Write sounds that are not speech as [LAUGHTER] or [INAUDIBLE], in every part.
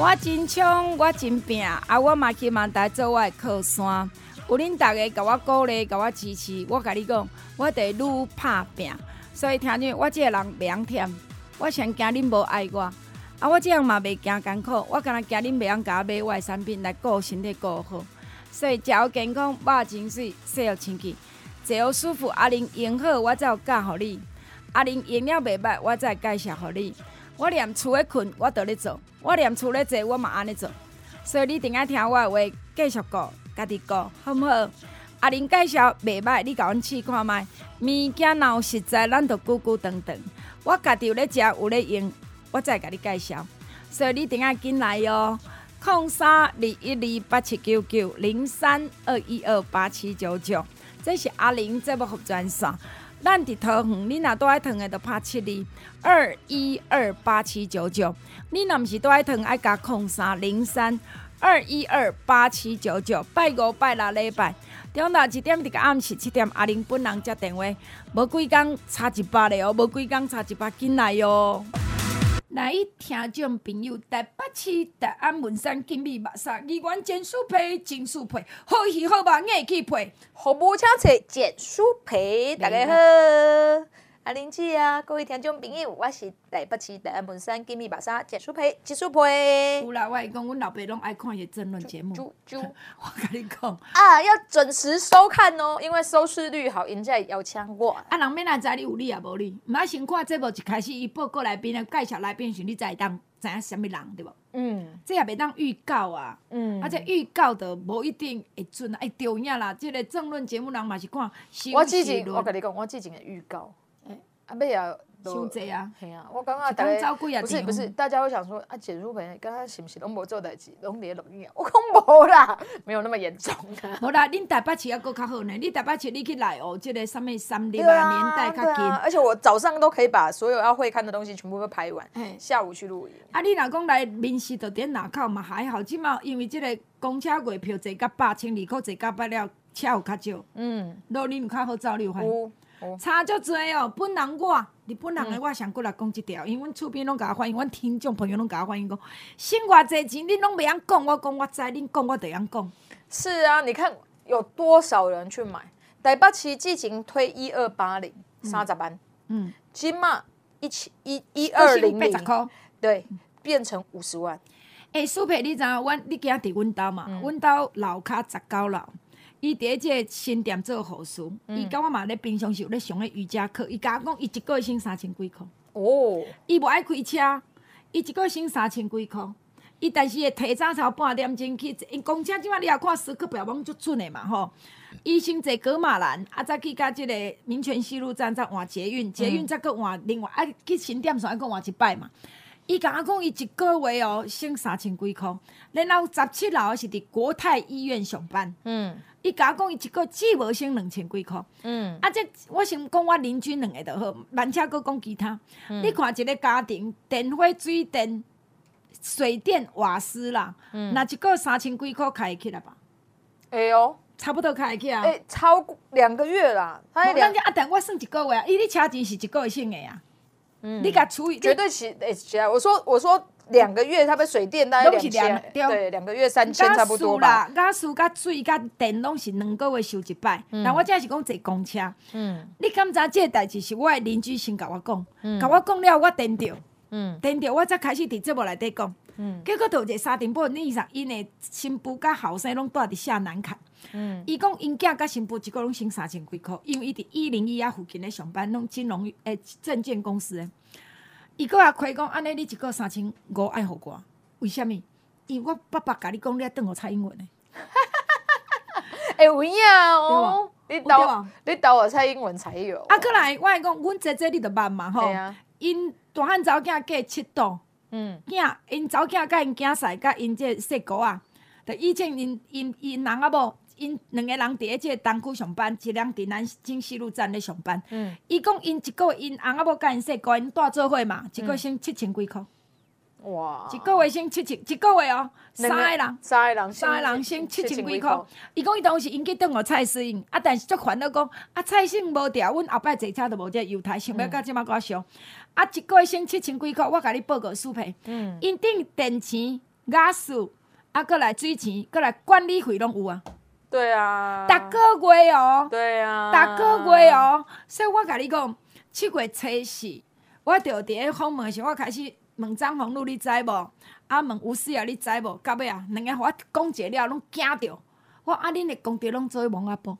我真冲，我真拼，啊！我嘛去万代做我的靠山。有恁大家甲我鼓励，甲我支持，我甲你讲，我得愈拍拼。所以听见我这个人袂忝，我上惊恁无爱我。啊！我这样嘛袂惊艰苦，我敢若惊恁袂晓甲我买我的产品来顾身体顾好，所以食好健康，肉真水，洗好清气，坐好舒服。阿玲用好，我才有教互你；阿玲用了袂歹，我才介绍互你。我连厝咧困，我都咧做；我连厝咧坐，我嘛安尼做。所以你定要听我的话，继续顾，家己顾，好毋好？阿玲介绍袂歹，你甲阮试看觅。物件若有实在，咱就久久长长。我家己有咧食，有咧用。我再甲你介绍，所以你等下进来哟。空三二一二八七九九零三二一二八七九九，这是阿玲这部服专线。咱伫桃园，你若多爱疼的，就拍七二二一二八七九九。你若毋是多爱疼，爱加空三零三二一二八七九九。拜五拜六礼拜，中昼一点，伫个暗时七点，阿玲本人接电话，无几工差一百嘞哦，无几工差一百进来哟。来，听众朋友，台北市大安文山金美肉沙，二元剪酥皮、金酥皮，好戏好肉硬起皮，服务请找剪酥皮，大家好。阿玲姐啊，各位听众朋友，我是台北市大安文山金密白沙剪酥皮、金酥皮。有啦，我讲，阮老爸拢爱看伊个政论节目。就 [LAUGHS] 就我跟你讲啊，要准时收看哦，因为收视率好，人家要抢我。啊，人免来知你有你也无你，毋爱先看节目一开始伊报告来宾的介绍来宾时，你才会当知影什么人对无？嗯，这也袂当预告啊。嗯，而且预告的无一定会准，会重影啦。这个争论节目人嘛是看。我之前我跟你讲，我之前的预告。阿妹啊，伤济啊，系啊，我刚刚大家不是不是，大家会想说啊，剪书本刚刚是不是拢无做代志，拢伫录音啊？[LAUGHS] 我讲无啦，没有那么严重。的。[LAUGHS] 无啦，恁台北市还佫较好呢，你台北市你去来哦，这个什么三零啊，年代较近，而且我早上都可以把所有要会看的东西全部都拍完，下午去录音。啊，你若讲来民视就点哪口嘛还好，即码因为即个公车月票坐甲八，千二块坐甲八了，车有较少，嗯，路你有较好走，你有。发现？差足多哦，本人我，日本人的我想过来讲一条，因为阮厝边拢甲我反映，阮听众朋友拢甲我反映讲，省偌济钱，恁拢袂晓讲，我讲我知，恁讲我就会讲。是啊，你看有多少人去买？台北市之前推一二八零三十万，嗯，今嘛一千一一二零零，对，变成五十万。诶、欸，苏培，你知影？阮你今伫阮兜嘛？阮兜、嗯、楼卡十九楼。伊伫个即个新店做护士，伊甲、嗯、我嘛咧平常时有咧上咧瑜伽课，伊甲我讲伊一个月省三千几箍。哦，伊无爱开车，伊一个月省三千几箍。伊但是会提早超半点钟去，因公车即摆你也看时刻表网足准诶嘛吼。伊先坐葛玛兰，啊再去甲即个民权西路站再换捷运，捷运再搁换另外啊去新店线搁换一摆嘛。伊甲我讲伊一个月哦省三千几箍，然后十七楼是伫国泰医院上班。嗯。伊甲我讲，伊一个只无省两千几箍。嗯，啊，这我想讲我邻居两个就好，慢车阁讲其他。嗯、你看一个家庭，电费、水电、水电、瓦斯啦，嗯，那一个月三千几箍开会起来吧？哎呦，差不多开会起啊。哎，超过两个月啦。他两个啊，但我算一个月啊，伊你车钱是一个月省的呀。嗯，你甲除以绝对起诶起来，我说我说。两个月，差不多水电大概两千，对，两个月三千差不多吧。加输、加水、甲电拢是两个月收一摆。但我正是讲坐公车。嗯。你敢知这个代志是我的邻居先甲我讲，甲我讲了，我电着，电着，我才开始伫节目内底讲。嗯。结果到一个沙丁堡，你上因的新妇甲后生拢住伫下南崁。嗯。伊讲因囝甲新妇一个拢省三千几箍，因为伊伫一零一啊附近咧上班，拢金融诶证券公司诶。伊个也亏讲，安尼你一个三千五爱互我，为什物？因为我爸爸甲你讲，你爱转互蔡英文诶。哎，有影哦。你导你导我蔡英文才有。啊，过来，我来讲，阮姐姐你着捌嘛吼？因大汉查某囝嫁七度，嗯，囝因查某囝甲因囝婿甲因这细姑啊，着以前因因因人啊某，因两个人伫咧即个东区上班，一人伫南京西路站咧上班。嗯，伊讲因一个月因翁仔要甲因说，甲因住做伙嘛，一个月省七千几箍。哇！一个月省七千，一个月哦，三个人，三个人，三个人省七千几箍。伊讲伊当时因去等我蔡适应，啊，但是足烦恼讲，啊，蔡适应无调，阮后摆坐车都无这优待，想要甲即马较俗。啊，一个月省七千几箍，我甲你报告书费。嗯。因顶电钱、瓦斯，啊，搁来水钱，搁来管理费拢有啊。对啊。逐个月哦。对啊。逐个月哦，所以我甲你讲，七月初四，我着伫咧访问时，我开始。问张宏路，你知无？啊，问吴思瑶，你知无？到尾啊，两个互我讲一个了，拢惊着。我啊，恁的功德拢做王阿婆。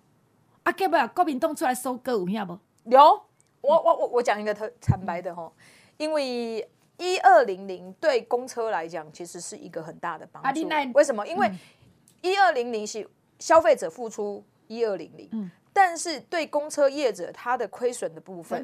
啊，到尾啊，国民党出来收割有影无？有。我我我我讲一个特坦白的吼，因为一二零零对公车来讲，其实是一个很大的帮助。啊，为什么？因为一二零零是消费者付出一二零零。但是对公车业者，他的亏损的部分，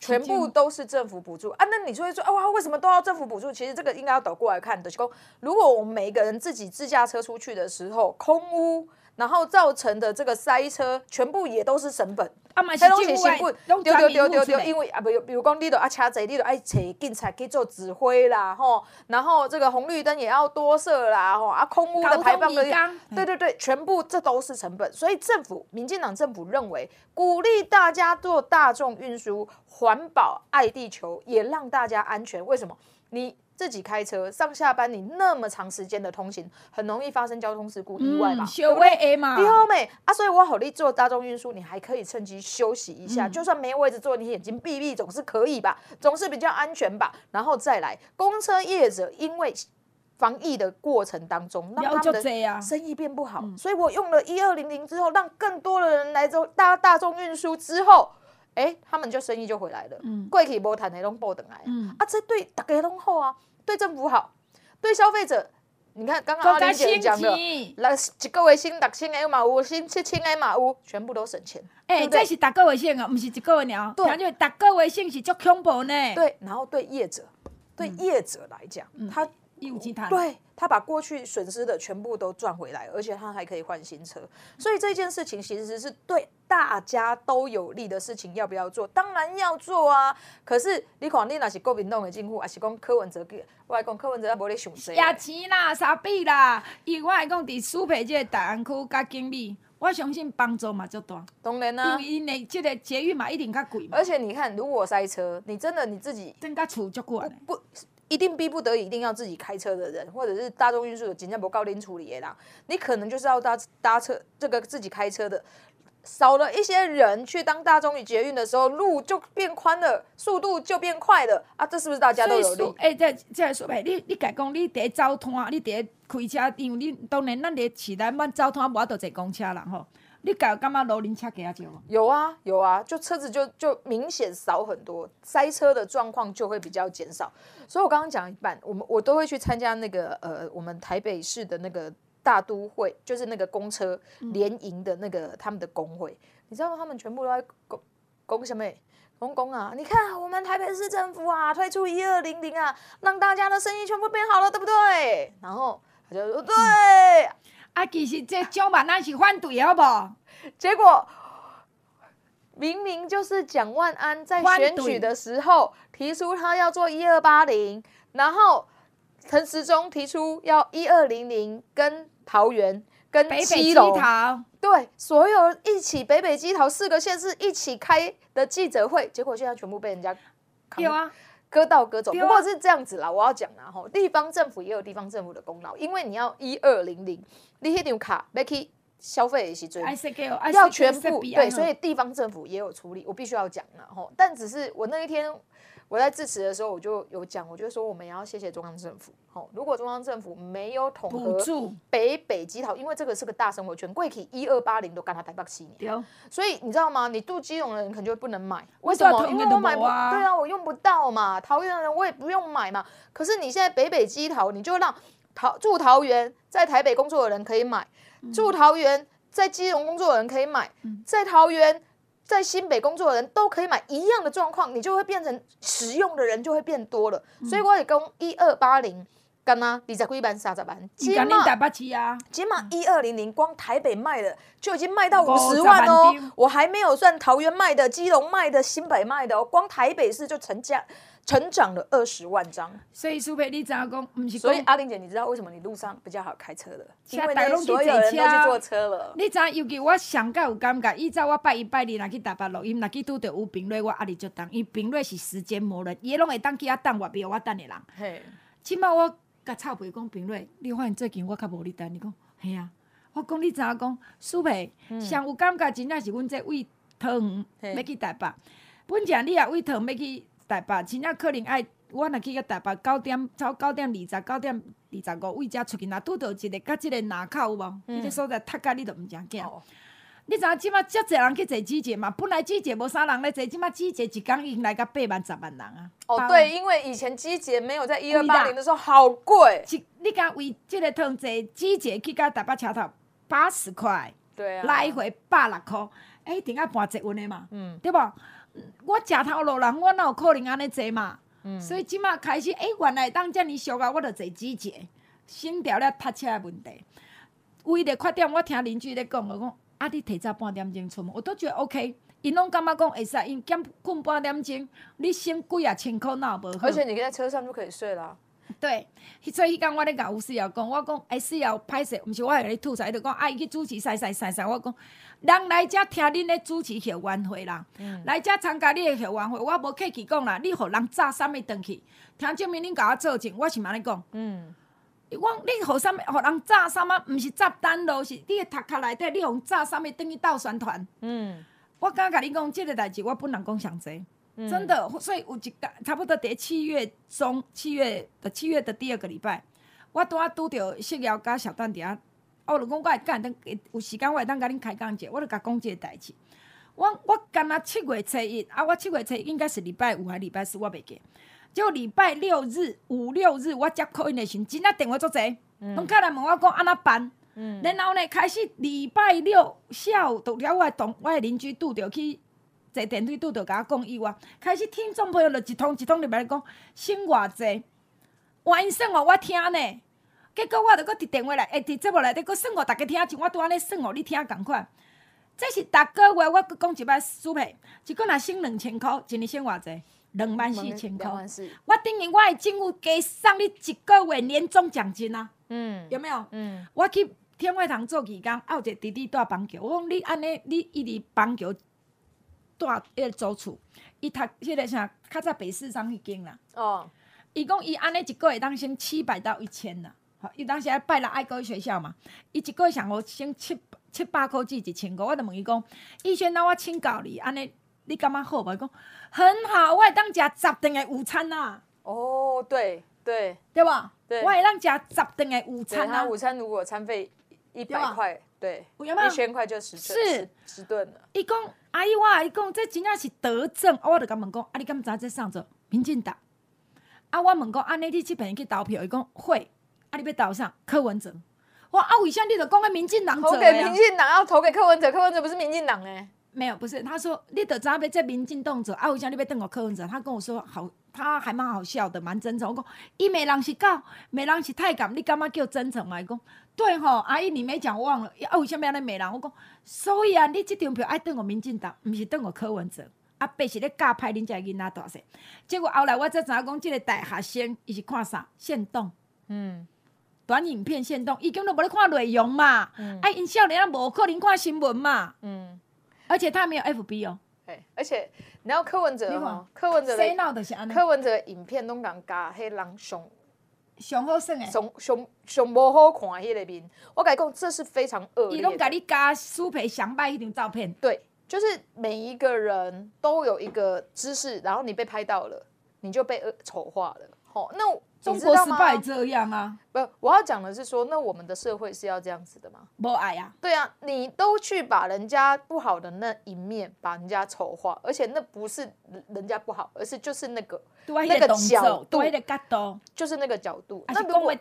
全部都是政府补助啊。那你就会说，啊，为什么都要政府补助？其实这个应该要倒过来看的。如果我们每一个人自己自驾车出去的时候，空污。然后造成的这个塞车，全部也都是成本。啊，买东西成本，丢丢丢丢丢，因为啊，不，比如讲你都啊车贼，你都爱找警察去做指挥啦，吼。然后这个红绿灯也要多设啦，吼啊，空污的排放的，对对对，全部这都是成本。所以政府，民进党政府认为，鼓励大家做大众运输，环保、爱地球，也让大家安全。为什么？你。自己开车上下班，你那么长时间的通行，很容易发生交通事故、意外嘛？对不对？嘛，对后面啊，所以我好力做大众运输，你还可以趁机休息一下，嗯、就算没位置坐，你眼睛闭闭总是可以吧，总是比较安全吧。然后再来，公车业者因为防疫的过程当中，让他们的生意变不好，所以我用了一二零零之后，让更多的人来做大大众运输之后。哎，他们就生意就回来了。嗯，贵气无谈的拢报等来。嗯，啊，这对大家拢好啊，对政府好，对消费者，你看刚刚阿玲姐讲的，来一个月省六千的嘛有，省七千 A 嘛有，全部都省钱。哎，这是逐个月省啊，不是一个月了。对，因为逐个月省是足恐怖呢。对，然后对业者，对业者来讲，他有其他。对。他把过去损失的全部都赚回来，而且他还可以换新车，所以这件事情其实是对大家都有利的事情。要不要做？当然要做啊！可是你看，你那是国民党的政府，还是讲柯文哲？我来讲柯文哲，无咧想谁？也钱啦，傻逼啦？因为我来讲，伫苏培这个大安区加经理，我相信帮助嘛就大。当然啦，因为这个捷运嘛一定较贵嘛。而且你看，如果塞车，你真的你自己真个厝足贵。不。一定逼不得已，一定要自己开车的人，或者是大众运输的警察不高龄处理的啦，你可能就是要搭搭车，这个自己开车的，少了一些人去当大众与捷运的时候，路就变宽了，速度就变快了啊！这是不是大家都有利？哎，这这说白，你你讲讲，你得交通啊，你得开车，因为你当然咱得起来慢交通，无法度坐公车啦吼。你敢干嘛？罗林车给他叫有啊有啊，就车子就就明显少很多，塞车的状况就会比较减少。所以我刚刚讲一半，我们我都会去参加那个呃，我们台北市的那个大都会，就是那个公车联营的那个他们的工会。嗯、你知道他们全部都在公公什么？公公啊！你看我们台北市政府啊，推出一二零零啊，让大家的生意全部变好了，对不对？然后他就说对。嗯啊，其实这蒋万安是反对，好不？结果明明就是蒋万安在选举的时候提出他要做一二八零，然后陈时中提出要一二零零，跟桃园跟基隆，对，所有一起北北基桃四个县市一起开的记者会，结果现在全部被人家有啊。割到割走，不过是这样子啦。我要讲啦，吼，地方政府也有地方政府的功劳，因为你要一二零零，你那张卡要去消费的时候，要全部对，所以地方政府也有处理，我必须要讲了，吼。但只是我那一天。我在致辞的时候，我就有讲，我就说我们也要谢谢中央政府。吼，如果中央政府没有统合北北基桃，因为这个是个大生活圈，贵体一二八零都干他台北七年，所以你知道吗？你住基隆的人可能就不能买，为什么？因为我买不，对啊，我用不到嘛。桃园的人我也不用买嘛。可是你现在北北基桃，你就让桃住桃园在台北工作的人可以买，住桃园在基隆工作的人可以买，在桃园、在新北工作的人都可以买一样的状况，你就会变成使用的人就会变多了。所以我也讲一二八零。干呐？二十几万、三十万，起码起码一二零零，光台北卖的就已经卖到五十万哦。我还没有算桃园卖的、基隆卖的、新北卖的哦，光台北市就成价成长了二十万张。所以苏培，你怎样讲？不是。所以阿玲姐，你知道为什么你路上比较好开车了？因为所有人都去坐车了。你知影？尤其我上盖有感觉，依照我拜一拜二，若去台北录音，若去拄着有评论，我压力就重。因为评论是时间磨人，伊拢会当去遐等我，比我等的人。嘿，起码我。甲臭皮讲评论，你发现最近我较无你等，你讲嘿啊？我讲你知影讲，苏培上有感觉，真正是阮这胃疼要去台北。本正你也胃疼要去台北，真正可能爱我若去个台北九点，超九点二十九点二十五位才出去，若拄到一个甲即个呐口有无？迄、嗯、个所在踢甲你都毋正惊。哦你知影即马遮济人去坐季节嘛？本来季节无啥人咧坐，即马季节一工已经来个八万、十万人啊！哦，对，因为以前季节没有在一二八零的时候好贵。你敢为即个趟坐季节去到台北车头八十块，对啊，来回百六箍，哎、欸，一定要搬捷运的嘛，嗯，对无？我食头路人，我哪有可能安尼坐嘛？嗯，所以即马开始，哎、欸，原来当遮尔俗啊，我着坐几节，省掉了塞车的问题。为了缺点，我听邻居咧讲，我讲。啊！你提早半点钟出门，我都觉得 OK。因拢感觉讲会使，因减困半点钟，你省几啊千块那无好。而且你在车上就可以睡了。[LAUGHS] 对，所以迄天我咧甲吴思瑶讲，我讲哎思瑶歹势，毋是我系咧吐槽，伊就讲啊伊去主持赛赛赛赛，我讲人来遮听恁咧主持校园会啦，嗯、来遮参加你诶校园会，我无客气讲啦，你互人炸啥物转去，听证明恁甲我做证，我是安尼讲。嗯。我你互啥物？互人炸啥物？毋是炸弹咯，是你诶头壳内底，你互炸啥物？等于倒宣传。嗯，我刚刚甲你讲，即个代志我本人讲上济，真的。所以有一个差不多伫七月中，七月的七月的第二个礼拜，我拄啊拄着谢瑶甲小段底下，我就讲我会甲等有时间我会当甲恁开讲者，我就甲讲即个代志。我我干那七月初一啊，我七月初一应该是礼拜五还礼拜四，我袂记。就礼拜六日、五六日，我接 call in 的时阵，真正电话足侪，拢开来问我讲安怎办。嗯、然后呢，开始礼拜六下午，拄了我同我诶邻居拄着去坐电梯拄着甲我讲以外，开始听众朋友就一通一通入来讲，省偌济，哇因算哦，我听呢。结果我着搁伫电话内，诶伫节目内底搁算哦，逐家听，像我拄安尼算哦，你听共款。这是逐个月我搁讲一摆输赔，一个若省两千箍，一年省偌济？两万四千箍，我等于我的政府加送你一个月年终奖金啊！嗯，有没有？嗯，我去天外堂做义工，啊，有一个弟弟住板桥，我讲你安尼，你一直板桥住迄个租厝，伊读迄个啥，较早北市商迄间啦。哦，伊讲伊安尼一个月当省七百到一千啦，好，伊当时爱拜六爱过去学校嘛，伊一个月上好省七七百箍至一千块，我就问伊讲，逸轩那我请教你安尼。你感觉好无？伊讲很好，我会当食十顿的午餐呐、啊。哦，对对对吧？对，我会当食十顿的午餐啊。午餐如果餐费一百块，对，一千块就十是十顿了。伊讲阿姨，我阿姨讲这真正是德政，我就甲问讲，啊，你敢知这上做民进党？啊，我问讲，安尼你这边去投票？伊讲会，啊，你要投上柯文哲。我啊，为啥你著讲个民进党？投给民进党，要投给柯文哲，柯文哲不是民进党诶。没有，不是，他说你得准备这民进党者，啊，为啥你要等我柯文哲，他跟我说好，他还蛮好笑的，蛮真诚。我讲，伊骂人是狗，骂人是太监，你干嘛叫真诚嘛？伊讲，对吼，阿姨你没讲我忘了，啊，为什么安尼骂人？我讲，所以啊，你即张票爱等我民进党，毋是等我柯文哲，啊，白是咧教派恁遮囡仔大细。结果后来我才知影讲，即个大学生伊是看啥？限动，嗯，短影片限动，伊根本都无咧看内容嘛，嗯、啊，因少年啊，无可能看新闻嘛，嗯。而且他没有 FB 哦，哎，而且你知道柯文哲吗？柯文哲的柯文哲影片拢讲加迄人熊熊好耍诶，上上上无好看迄个面，我甲你讲，这是非常恶劣。伊拢甲你加苏培祥拜迄张照片，对，就是每一个人都有一个姿势，然后你被拍到了，你就被丑化了。好，那。中国失败这样啊？不，我要讲的是说，那我们的社会是要这样子的吗？不爱呀。对啊，你都去把人家不好的那一面把人家丑化，而且那不是人家不好，而是就是那个那个角度，就是那个角度。那如果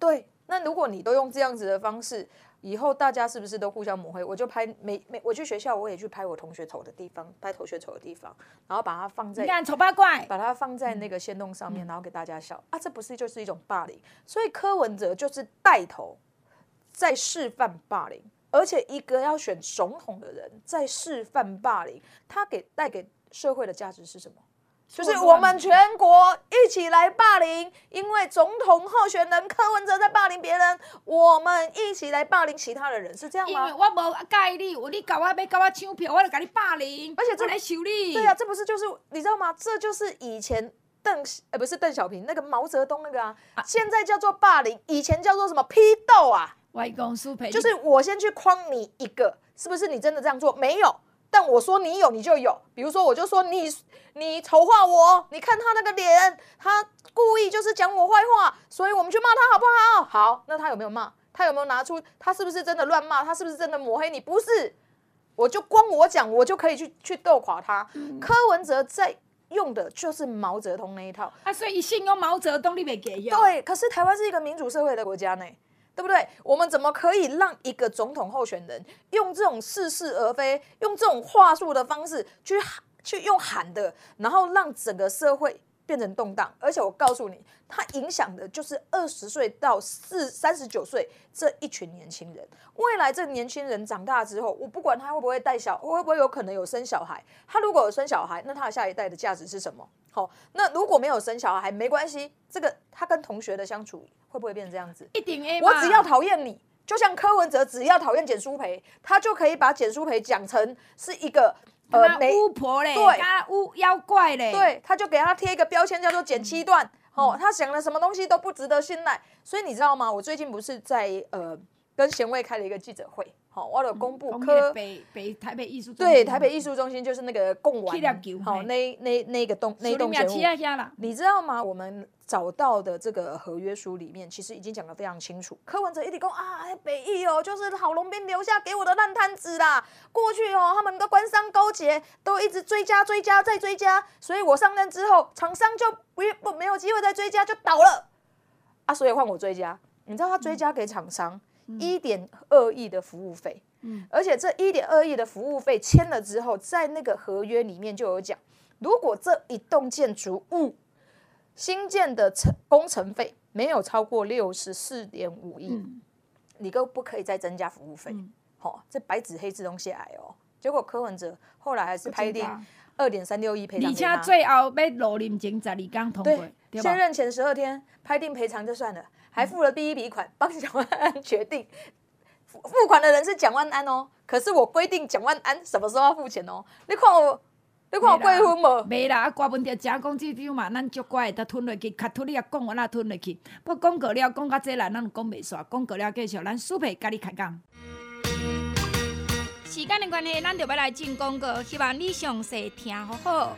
对，那如果你都用这样子的方式，以后大家是不是都互相抹黑？我就拍每每我去学校，我也去拍我同学丑的地方，拍同学丑的地方，然后把它放在你看丑八怪，把它放在那个限动上面，然后给大家笑、嗯、啊，这不是就是一种霸凌？所以柯文哲就是带头在示范霸凌，而且一个要选总统的人在示范霸凌，他给带给社会的价值是什么？就是我们全国一起来霸凌，因为总统候选人柯文哲在霸凌别人，我们一起来霸凌其他的人，是这样吗？因为我无介意你，你搞我要搞我抢票，我就给你霸凌，而且这来修理。对啊，这不是就是你知道吗？这就是以前邓呃不是邓小平那个毛泽东那个啊，啊现在叫做霸凌，以前叫做什么批斗啊？外公苏培就是我先去框你一个，是不是你真的这样做？没有。但我说你有你就有，比如说我就说你你丑化我，你看他那个脸，他故意就是讲我坏话，所以我们去骂他好不好？好，那他有没有骂？他有没有拿出？他是不是真的乱骂？他是不是真的抹黑你？不是，我就光我讲，我就可以去去斗垮他。嗯、柯文哲在用的就是毛泽东那一套啊，所以信用毛泽东你没给用。对，可是台湾是一个民主社会的国家呢。对不对？我们怎么可以让一个总统候选人用这种似是而非、用这种话术的方式去喊、去用喊的，然后让整个社会变成动荡？而且我告诉你，他影响的就是二十岁到四三十九岁这一群年轻人。未来这年轻人长大之后，我不管他会不会带小，会不会有可能有生小孩。他如果有生小孩，那他的下一代的价值是什么？好，那如果没有生小孩，没关系。这个他跟同学的相处。会不会变成这样子？一定 A。我只要讨厌你，就像柯文哲只要讨厌简淑培，他就可以把简淑培讲成是一个呃巫婆嘞，对，巫妖怪嘞，对，他就给他贴一个标签叫做剪七段。嗯、哦，他讲的什么东西都不值得信赖。所以你知道吗？我最近不是在呃跟贤慧开了一个记者会。好，我有公布科北北台北艺术中心，对，台北艺术中心就是那个贡丸，好，那那那个栋那栋建筑，你知道吗？我们找到的这个合约书里面，其实已经讲得非常清楚。柯文哲一直讲啊，北艺哦，就是郝龙斌留下给我的烂摊子啦。过去哦，他们的官商勾结都一直追加、追加再追加，所以我上任之后，厂商就不不没有机会再追加，就倒了啊。所以换我追加，你知道他追加给厂商。嗯一点二亿的服务费，嗯，而且这一点二亿的服务费签了之后，在那个合约里面就有讲，如果这一栋建筑物新建的成工程费没有超过六十四点五亿，嗯、你都不可以再增加服务费。好、嗯。哦，这白纸黑字东西来哦。结果柯文哲后来还是拍定二点三六亿赔偿，而且最后要落任前十二天通过，对，卸任前十二天拍定赔偿就算了。还付了第一笔款，帮蒋万安决定付付款的人是蒋万安哦。可是我规定蒋万安什么时候要付钱哦？你看我，你看我过分无？没啦，啊，刮问题假公济私嘛，咱足乖，他吞落去，卡吐你也讲，我那吞落去？不过讲过了，讲到这来，咱讲袂煞。广告了，继续，咱苏培甲你开讲。时间的关系，咱就要来进广告，希望你详细听好好。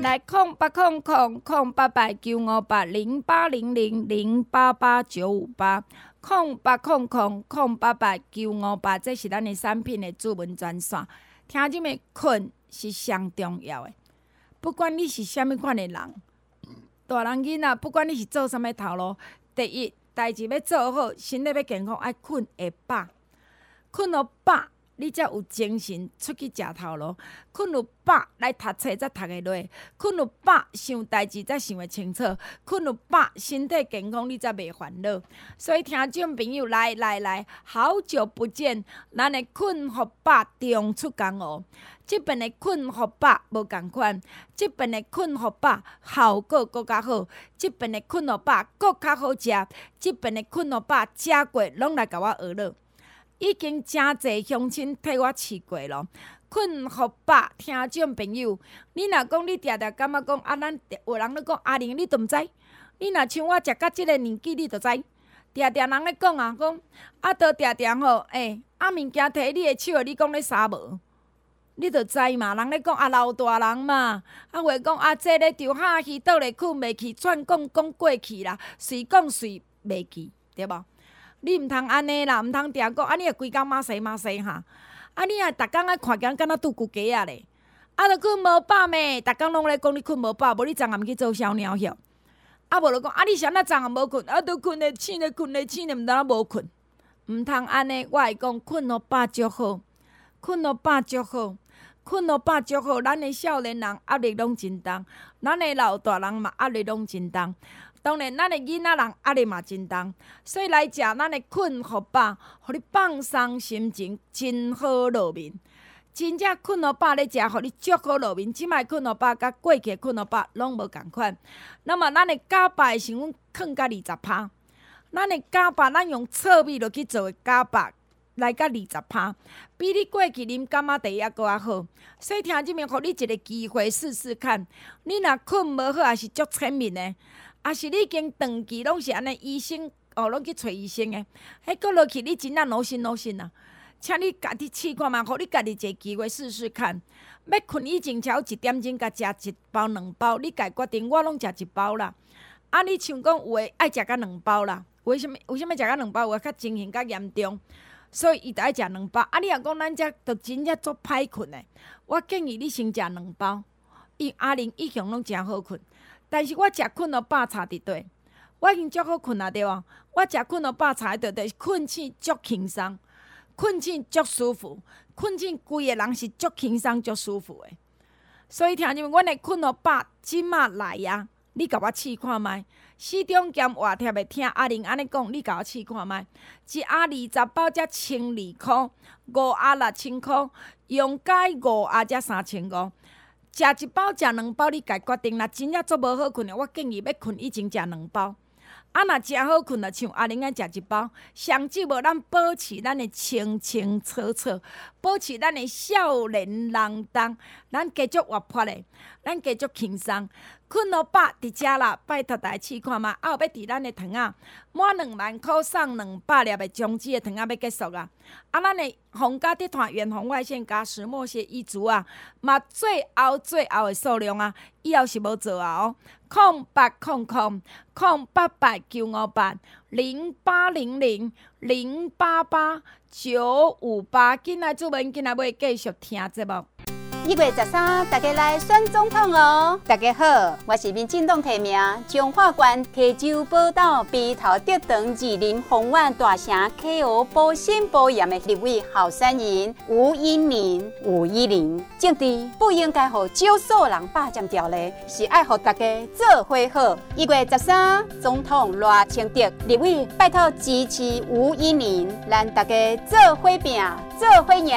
来空八空空空八八九五八零八零零零八八九五八空八空空空八八九五八，这是咱的产品的主文专线。听这么困是上重要的，不管你是虾米款的人，大人囡仔，不管你是做什物头路，第一代志要做好，身体要健康，爱困会饱，困到饱。你才有精神出去食头路，困有饱来读册才读会落，困有饱想代志才想会清楚，困有饱身体健康你才袂烦恼。所以听众朋友来来来，好久不见，咱的困和饱中出工哦。即边的困和饱无共款，即边的困和饱效果阁较好，即边的困和饱阁较好食，即边的困和饱食过拢来甲我学乐。已经真侪乡亲替我试过咯，困好饱，听众朋友，你若讲你定定感觉讲啊，咱有人咧讲阿玲，你都毋知？你若像我食到即个年纪，你都知？定定人咧讲啊，讲啊，都定定吼，诶、啊物件摕你诶手，你讲咧啥无？你都知嘛？人咧讲啊，老大人嘛，啊话讲啊，这咧就哈去倒咧困袂去，转讲讲过去啦，随讲随袂去，对无？你毋通安尼啦，毋通定讲，啊你也规工骂谁骂谁哈，啊你也逐工啊看见敢若拄骨鸡仔咧，啊着困无饱咩？逐工拢咧讲你困无饱，无你昨暗去做小鸟歇，啊无着讲啊你啥物昨暗无困，啊着困咧醒咧困咧醒咧，毋知影无困，毋通安尼。我会讲困落饱足好，困落饱足好，困落饱足好。咱的少年人压力拢真重，咱的老大人嘛压力拢真重。当然，咱的囡仔人压力嘛真重，所以来食咱的困互饱，互你放松心情，真好落眠。真正困落饱咧食，互你足好落眠。即摆困落饱甲过去困落饱拢无共款。那么咱的假饱的成分囥甲二十趴，咱的假饱咱用糙米落去做的假饱来甲二十趴，比你过去啉柑仔茶还阁较好。所以听即面，互你一个机会试试看。你若困无好，也是足浅眠的。啊，是你已经长期拢是安尼，医生哦，拢去找医生诶。迄过落去，你真啊劳心劳心啊！请你家己试看嘛，互你家己一个机会试试看。要困以前，超一点钟甲食一包两包，你家决定。我拢食一包啦。啊，你像讲有诶爱食甲两包啦？为什么？为什么食甲两包？有诶较情形较严重，所以伊着爱食两包。啊，你若讲咱遮着真正足歹困诶，我建议你先食两包。伊阿玲一向拢诚好困。但是我食困了饱茶伫佗，我已经足好困啊，对无？我食困了饱茶伫佗，困醒足轻松，困醒足舒服，困醒规个人是足轻松足舒服诶。所以听你们，阮诶困了饱即马来呀，你甲我试看觅，四中兼活贴诶，听阿玲安尼讲，你甲我试看觅，一盒二十包才千二箍，五盒六千箍，用解五盒才三千五。食一包，食两包，你家决定。若真正做无好困的，我建议要困以前食两包。啊，若诚好困，就像阿玲爱食一包。上至无咱保持咱的清清楚楚，保持咱的少年郎当，咱继续活泼嘞，咱继续轻松。困落饱伫遮啦，拜托大家试看嘛。啊，后要伫咱的糖仔满两万箍送两百粒的终止的糖仔要结束啊！啊，咱的皇家集团远红外线加石墨烯一组啊，嘛最后最后的数量啊，以后是无做啊哦。空八空空空八八九五八零八零零零八八九五八，进来主文，进来要继续听节目。一月十三，大家来选总统哦！大家好，我是民进党提名彰化县溪州宝岛鼻头竹塘二林丰苑大城 KO 保险保险的立委候选人吴音宁。吴音宁，政治不应该和少数人霸占掉的，是爱和大家做伙好。一月十三，总统赖清德立委拜托支持吴音宁，让大家做伙拼，做伙赢，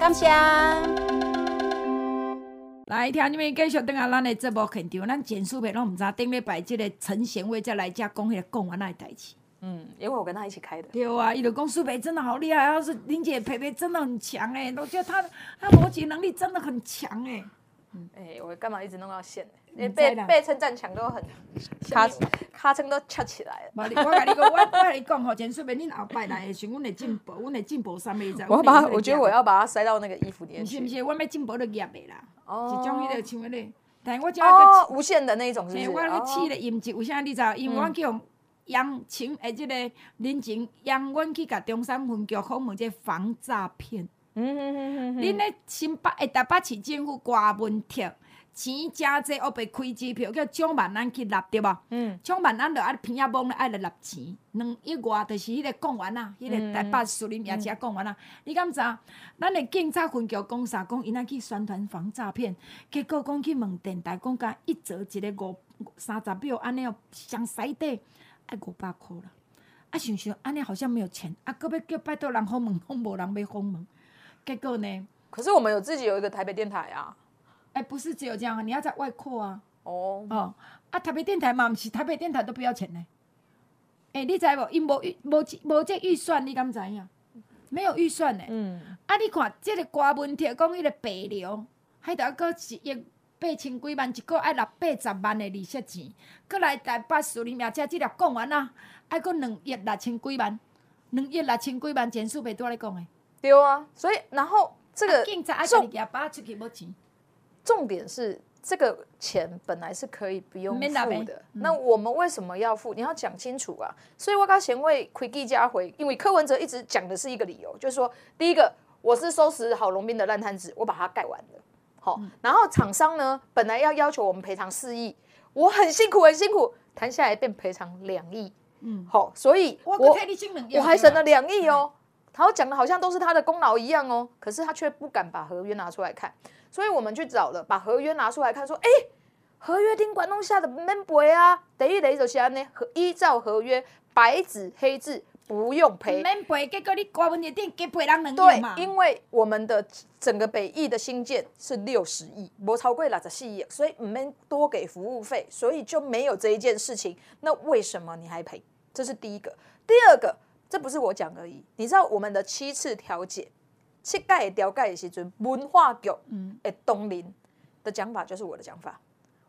感谢。来听你们继续等下咱的节目现场，咱简书培拢毋知顶礼拜即个陈贤伟再来遮讲迄个讲完那代志。嗯，因为我跟他一起开的。对啊，伊就讲苏培真的好厉害，要是林姐培培真的很强诶，我觉得他他逻辑能力真的很强诶。嗯，哎、欸，我干嘛一直弄到线？连被被称赞墙都很 [LAUGHS] 卡卡称都翘起来了。我跟你讲，我我跟你讲吼，简说明，恁后摆来的时候，阮会进步，阮会进步三倍在。我把，我觉得我要把它塞到那个衣服里面。不是不是，我要进步的业的啦。哦。一种迄个像迄个，但是我只哦，无限的那一种是不是？我个气的音质，为啥你知道？因为我叫杨晴，诶，即个林晴，杨阮去甲中山分局访问这防诈骗。嗯嗯嗯嗯。恁咧新北诶，台北市政府挂问贴。钱诚济，我白开支票叫蒋万安去立对无？嗯，蒋万安着爱偏仔摸咧爱来立钱，两亿外着是迄个讲完啊，迄、嗯、个台北树林夜市讲完啊。嗯、你敢知？咱的警察分局讲啥？讲因仔去宣传防诈骗，结果讲去问电台，讲甲一折一个五三十秒安尼哦，上西底爱五百箍啦。啊，想想安尼好像没有钱，啊，搁要叫拜托人访问，讲无人要访问。结果呢？可是我们有自己有一个台北电台啊。哎、欸，不是只有这样啊，你要在外扩啊。哦。哦，啊，台北电台嘛，毋是台北电台都不要钱呢。哎、欸，你知无？因无预无无这预算，你敢知影？没有预算呢。嗯。啊，你看这个瓜文贴讲迄个白流，还得搁一亿八千几万，一个爱六八十万的利息钱，搁来台北树林名车即粒讲完啊，爱搁两亿六千几万，两亿六千几万，钱数袂多来讲诶。对啊，所以然后这个警察爱家己夹巴出去无钱。重点是这个钱本来是可以不用付的，嗯、那我们为什么要付？你要讲清楚啊！所以我刚前为奎记家回，因为柯文哲一直讲的是一个理由，就是说，第一个我是收拾好龙斌的烂摊子，我把它盖完了，好，嗯、然后厂商呢本来要要求我们赔偿四亿，我很辛苦很辛苦，谈下来变赔偿两亿，嗯，好，所以我我还省了两亿哦。他讲的好像都是他的功劳一样哦，可是他却不敢把合约拿出来看，所以我们去找了，把合约拿出来看，说，哎，合约顶管弄下的免赔啊，第一类就是安呢，依照合约白纸黑字不用赔，免赔，结果你挂问题点给赔人能对，因为我们的整个北翼的新建是六十亿，不超过六十四亿，所以唔免多给服务费，所以就没有这一件事情。那为什么你还赔？这是第一个，第二个。这不是我讲而已，你知道我们的七次调解、七改调解的时阵，文化局诶东林的讲法就是我的讲法。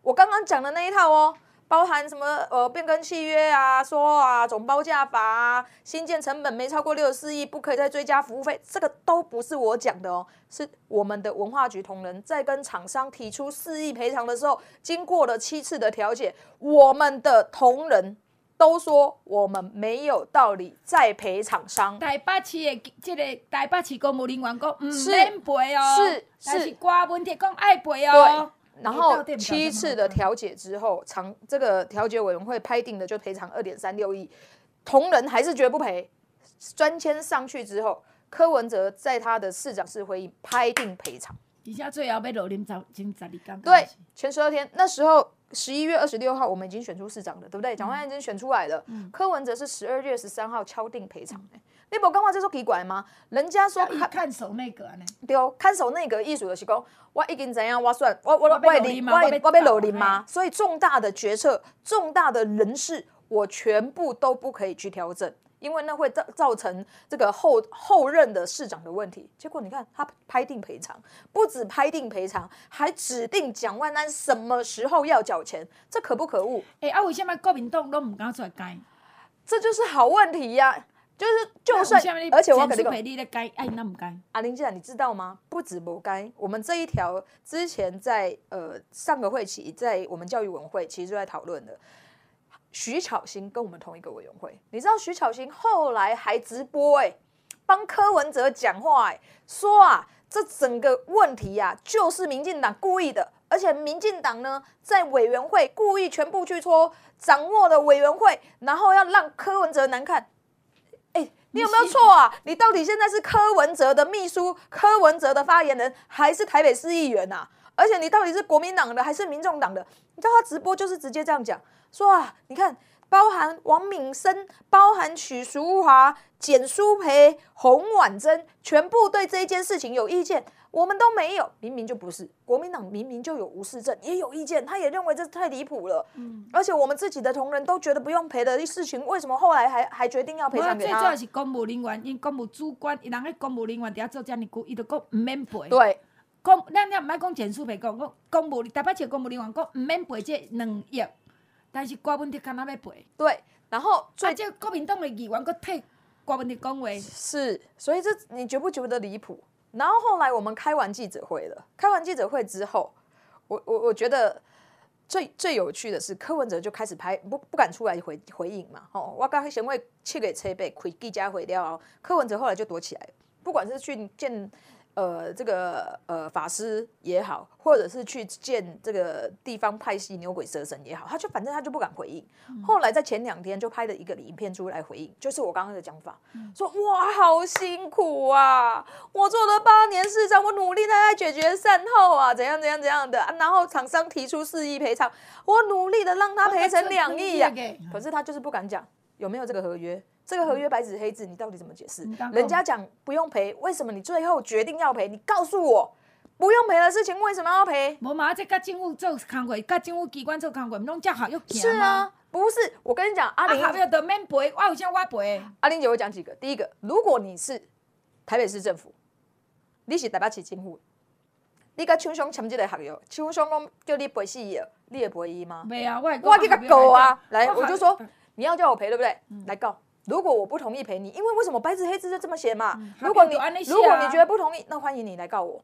我刚刚讲的那一套哦，包含什么呃变更契约啊，说啊总报价法啊，新建成本没超过六十四亿，不可以再追加服务费，这个都不是我讲的哦，是我们的文化局同仁在跟厂商提出四亿赔偿的时候，经过了七次的调解，我们的同仁。都说我们没有道理再赔厂商。台北市的这个台北市公务人员讲，唔免赔哦，是是，挂问题讲爱赔哦。对，然后七次的调解之后，厂这个调解委员会拍定的就赔偿二点三六亿，同仁还是绝不赔。专签上去之后，柯文哲在他的市长室会议拍定赔偿。底下最后要留林早金十二对，前十二天那时候。十一月二十六号，我们已经选出市长了，对不对？蒋万安已经选出来了。嗯、柯文哲是十二月十三号敲定赔偿。你不刚话这说奇怪吗？人家说看看守内阁呢？对哦，看守内阁意思就是讲，我已经怎样，我算我我我被领我我被蹂躏吗？所以重大的决策、重大的人事，我全部都不可以去调整。因为那会造造成这个后后任的市长的问题。结果你看他拍定赔偿，不止拍定赔偿，还指定蒋万安什么时候要缴钱，这可不可恶？哎、欸，啊，为什么国民党都唔敢出来改？这就是好问题呀、啊！就是就算，而且我跟你讲，哎，那唔该。阿玲姐，你知道吗？不止不该，我们这一条之前在呃上个会期，在我们教育委员会其实就在讨论的。徐巧芯跟我们同一个委员会，你知道徐巧芯后来还直播哎、欸，帮柯文哲讲话哎、欸，说啊，这整个问题呀、啊，就是民进党故意的，而且民进党呢在委员会故意全部去戳掌握的委员会，然后要让柯文哲难看。哎，你有没有错啊？你到底现在是柯文哲的秘书、柯文哲的发言人，还是台北市议员啊？而且你到底是国民党的还是民众党的？你知道他直播就是直接这样讲。说啊，你看，包含王敏生，包含许淑华、简淑培、洪婉珍，全部对这一件事情有意见，我们都没有。明明就不是国民党，明明就有吴思正也有意见，他也认为这太离谱了。嗯，而且我们自己的同仁都觉得不用赔的事情，为什么后来还还决定要赔偿给他？最主要是公务人员，因公务主管，伊人喺公务人员底下做这样久，伊就讲唔免赔。对，公，咱咱唔爱讲简淑培讲，讲公务台北市公务人员讲唔免赔这两亿。但是郭文迪干那要赔？对，然后最近国民党的议员佫替郭文迪讲话，是，所以这你觉不觉得离谱？然后后来我们开完记者会了，开完记者会之后，我我我觉得最最有趣的是柯文哲就开始拍，不不敢出来回回应嘛。哦，我刚先会切给车背开记者会掉，柯文哲后来就躲起来，不管是去见。呃，这个呃法师也好，或者是去见这个地方派系牛鬼蛇神也好，他就反正他就不敢回应。嗯、后来在前两天就拍了一个影片出来回应，就是我刚刚的讲法，嗯、说哇好辛苦啊，我做了八年市长，我努力的在解决善后啊，怎样怎样怎样的，啊、然后厂商提出四亿赔偿，我努力的让他赔成两亿呀，可是他就是不敢讲有没有这个合约。这个合约白纸黑字，你到底怎么解释？嗯、人家讲不用赔，为什么你最后决定要赔？你告诉我，不用赔的事情为什么要赔？无嘛，这甲政府做工会，跟政府机关做工会，不拢叫好又是啊，不是，我跟你讲，阿玲，啊，要得免赔，我有啥我赔？阿玲姐我讲几个，第一个，如果你是台北市政府，你是台北市政府，你甲厂商签这个合约，厂商讲叫你赔四亿，你会赔伊吗？没啊，我我去个告啊！来，我就说你要叫我赔，对不对？嗯、来告。如果我不同意赔你，因为为什么白纸黑字就这么写嘛？嗯、如果你如果你觉得不同意，那欢迎你来告我，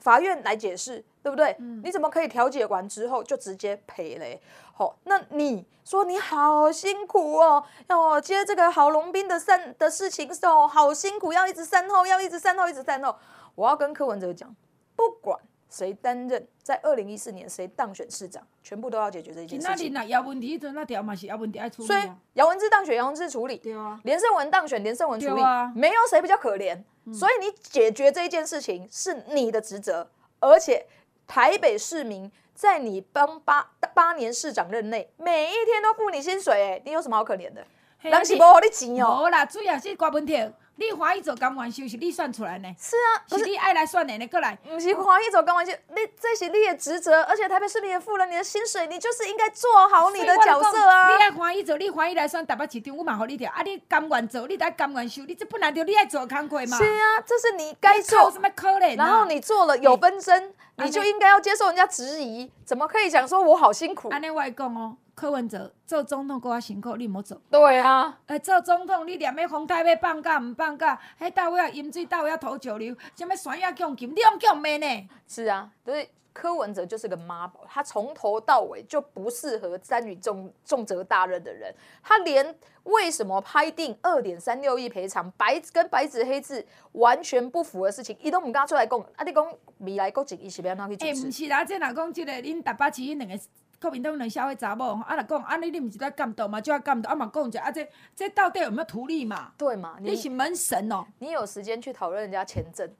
法院来解释，对不对？嗯、你怎么可以调解完之后就直接赔嘞？好、哦，那你说你好辛苦哦，要接这个郝龙斌的善的事情哦，好辛苦，要一直善后，要一直善后，一直善后。我要跟柯文哲讲，不管谁担任，在二零一四年谁当选市长，全部都要解决这件事情。那你那姚文智那条嘛是姚文迪爱处理。所以姚文智当选，姚文智处理。对啊。连胜文当选，连胜文处理。啊、没有谁比较可怜。嗯、所以你解决这一件事情是你的职责，而且台北市民在你当八八年市长任内，每一天都付你薪水，哎，你有什么好可怜的？人是无你钱哦。无啦，主要是郭文铁。你欢喜做甘愿收是你算出来呢？是啊，是你爱来算的呢，过来。不是欢喜做甘愿收，你这是你的职责，而且台北市民也付了你的薪水，你就是应该做好你的角色啊。你爱欢喜做，你欢喜来算台北市长，我嘛给你调。啊，你甘愿做，你得甘愿收，你这本来就你爱做的工作嘛。是啊，这是你该做。什么可怜？然后你做了有纷争，你就应该要接受人家质疑，怎么可以讲说我好辛苦？安尼外讲哦。柯文哲做总统够较辛苦，你莫做。对啊，诶，做总统你连咩风台要放假毋放假，迄到尾啊饮水到尾啊吐石榴，什么酸亚强金，你用奖咩呢？是啊，所以柯文哲就是个妈宝，他从头到尾就不适合参与重重责大任的人。他连为什么拍定二点三六亿赔偿，白跟白纸黑字完全不符的事情，伊都毋敢出来讲。啊，你讲未来国政伊是要安怎去支持？诶，唔是啦，即若讲即个恁台北市恁两个。国民党两小的查某，啊，若讲，啊，你你毋是在监督嘛？就要监督，啊嘛讲者，啊，这这到底有没有图利嘛？对嘛？你，你是门神哦。你有时间去讨论人家前镇，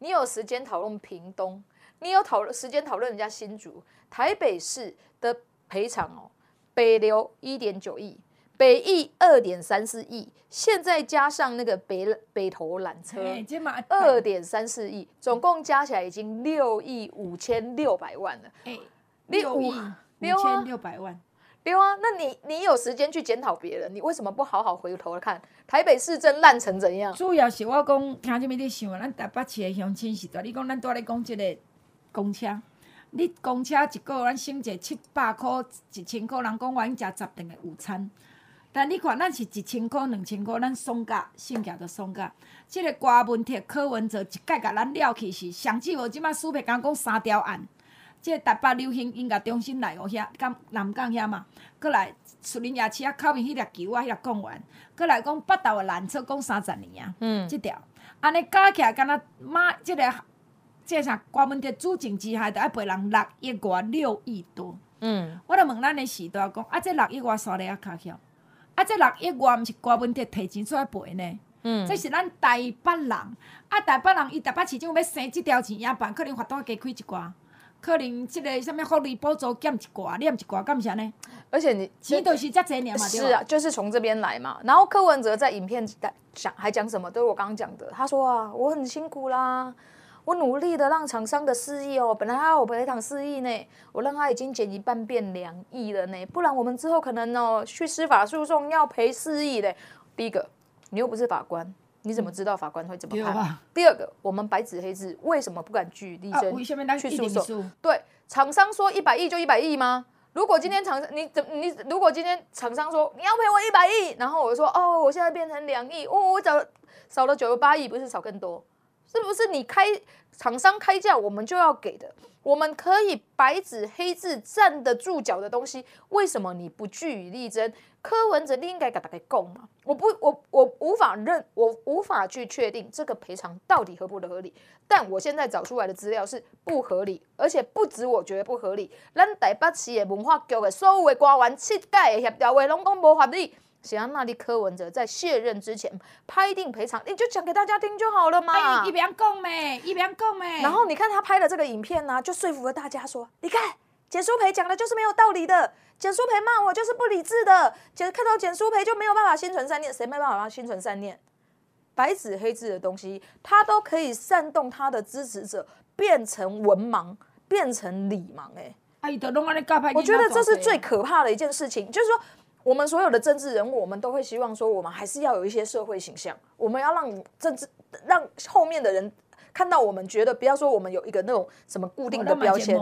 你有时间讨论屏东，你有讨论时间讨论人家新竹、台北市的赔偿哦。北流一点九亿，北翼二点三四亿，现在加上那个北北投缆车，二点三四亿，总共加起来已经六亿五千六百万了。哎，六亿。六千六百万，对啊，那你你有时间去检讨别人，你为什么不好好回头看台北市政烂成怎样？主要是我讲，听这边在想，咱台北市的乡亲时代，你讲咱在咧讲即个公车，你公车一个月咱省者七百箍、一千箍，人讲我已经吃十顿的午餐，但你看咱是一千箍、两千箍，咱爽价，性价就爽价。这个瓜文铁、柯文哲一届甲咱了去是，上次我即摆苏培刚讲三条案。即个台北流行音乐中心内湖遐，港南港遐嘛，过来树林夜市啊，口面迄粒球啊，迄粒公园，过来讲北投的缆车，讲三十年啊，嗯，即条，安尼加起来，敢若妈，即个即个啥，郭文铁主政之下，着爱赔人六亿外六亿多，嗯，我着问咱的时代讲，啊，这六亿外刷咧啊卡巧，啊，这六亿外毋是郭文铁提钱出来赔呢，嗯，这是咱台北人，啊，台北人伊台北市长要生即条钱也办，可能罚单加开一寡。可能即个什么福利补助减一寡，减一寡，干啥呢？而且你钱都是这侪年嘛，是啊，就是从这边来嘛。然后柯文哲在影片讲还讲什么？都是我刚刚讲的。他说啊，我很辛苦啦，我努力的让厂商的四亿哦，本来他要我赔偿四亿呢，我让他已经减一半变两亿了呢，不然我们之后可能哦去司法诉讼要赔四亿嘞。第一个，你又不是法官。你怎么知道法官会怎么判？第二个，我们白纸黑字为什么不敢据理力争去诉讼？对，厂商说一百亿就一百亿吗？如果今天厂商你怎你如果今天厂商说你要赔我一百亿，然后我就说哦，我现在变成两亿，哦，我找少了九十八亿，不是少更多？是不是你开厂商开价我们就要给的？我们可以白纸黑字站得住脚的东西，为什么你不据理力争？柯文哲你应该给大家讲嘛？我不，我我无法认，我无法去确定这个赔偿到底合不合理。但我现在找出来的资料是不合理，而且不止我觉得不合理，咱台北市的文化局的所有的官员七届的协调会拢讲无合理。想要那里柯文哲在卸任之前拍定赔偿，你就讲给大家听就好了嘛。一边讲咩，一边讲咩。然后你看他拍的这个影片呢、啊，就说服了大家说，你看简书培讲的就是没有道理的，简书培骂我就是不理智的，简看到简书培就没有办法心存善念，谁没办法心存善念？白纸黑字的东西，他都可以煽动他的支持者变成文盲，变成理盲、欸。哎，我觉得这是最可怕的一件事情，就是说。我们所有的政治人物，我们都会希望说，我们还是要有一些社会形象。我们要让政治让后面的人看到我们，觉得不要说我们有一个那种什么固定的标签。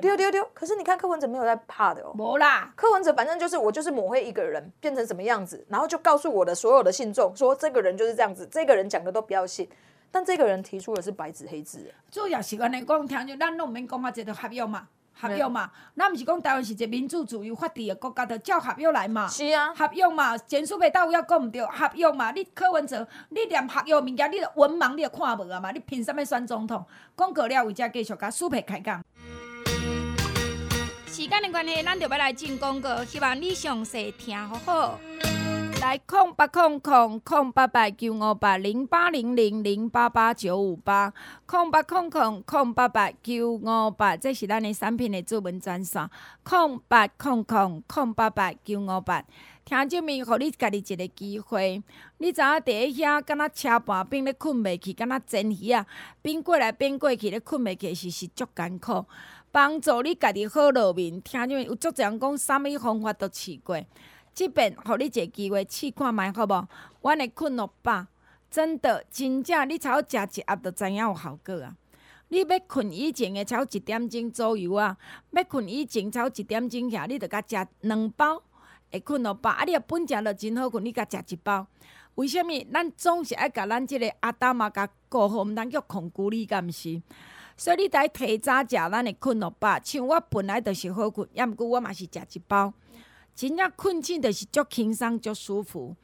丢丢丢！可是你看柯文哲没有在怕的哦。没啦，柯文哲反正就是我就是抹黑一个人变成什么样子，然后就告诉我的所有的信众说，这个人就是这样子，这个人讲的都不要信。但这个人提出的是白纸黑字。主要是安尼讲，听就咱拢免讲啊，这都合约嘛。合约嘛，咱毋是讲台湾是一个民主自由法治的国家，着照合约来嘛。是啊，合约嘛，前苏北大有也讲毋对，合约嘛，你柯文哲，你连合约物件，你着文盲，你着看无啊嘛，你凭啥物选总统？讲过了，为遮继续甲苏培开讲。时间的关系，咱就要来进广告，希望你详细听好好。来空八空空空八八九五八零八零零零八八九五八空八空空空八八九五八，这是咱的产品的主文专线。空八空空空八八九五八，听这面，互你家己一个机会。你知影伫咧遐，敢若车盘边咧困袂去，敢若煎鱼啊，边过来边过去咧困袂去，是是足艰苦。帮助你家己好落眠。听这面有足侪人讲，啥物方法都试过。即便互你一个机会试看觅，好无？阮的困乐饱，真的真正，你超食一盒，就知影有效果啊！你要困以前的超一点钟左右啊，要困以前超一点钟遐，你着甲食两包会困乐饱。啊，你若本食着真好困，你甲食一包。为虾米？咱总是爱甲咱即个阿达玛甲顾好，毋通叫控制你，敢毋是？所以你得提早食咱的困乐饱。像我本来着是好困，抑毋过我嘛是食一包。真正困醒着是足轻松、足舒服。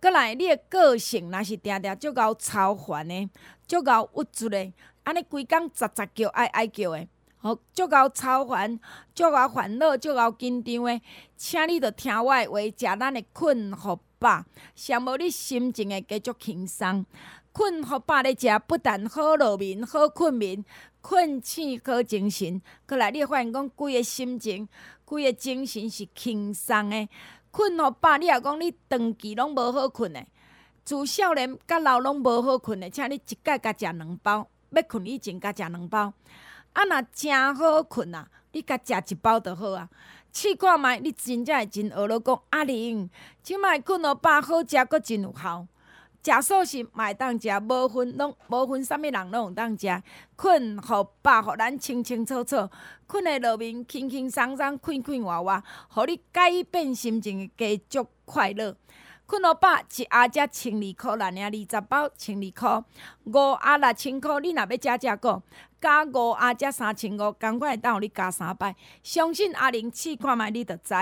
阁来，你诶个性若是定定足够超烦诶，足够郁卒诶，安尼规工杂杂叫、爱爱叫诶，好足够超烦、足够烦恼、足够紧张诶，请你着听我诶话，食咱诶困互饱，上无你心情会加足轻松。困互饱咧食，不但好落眠、好困眠、困醒好精神，阁来你会发现讲规个心情。规个精神是轻松的，困互饱。你若讲你长期拢无好困的，自少年甲老拢无好困的，请你一摆甲食两包，要困以前甲食两包。啊，若诚好困啊，你甲食一包就好啊。试看觅，你真正会真学了讲阿玲，即摆困互饱好食，阁真有效。食素食嘛会当食，无分拢无分啥物人拢有当食。困互饱，互咱清清楚楚，困诶路面，轻轻松松，快快活活，互你改变心情，加足快乐。困落饱，一盒才千二箍，咱领二十包千二箍，五盒六千箍。你若要食食个。加五啊加三千五，赶快会当互你加三百。相信阿玲试看觅，你着知。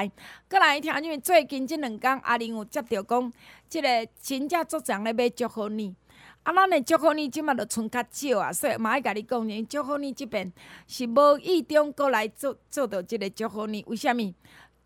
阁来听，因为最近即两天，阿玲有接到讲，即个真正足侪咧要祝福你。啊，咱的祝福你即马着剩较少啊，所以嘛爱甲你讲，因祝福你即边是无意中过来做做到即个祝福你，为虾米？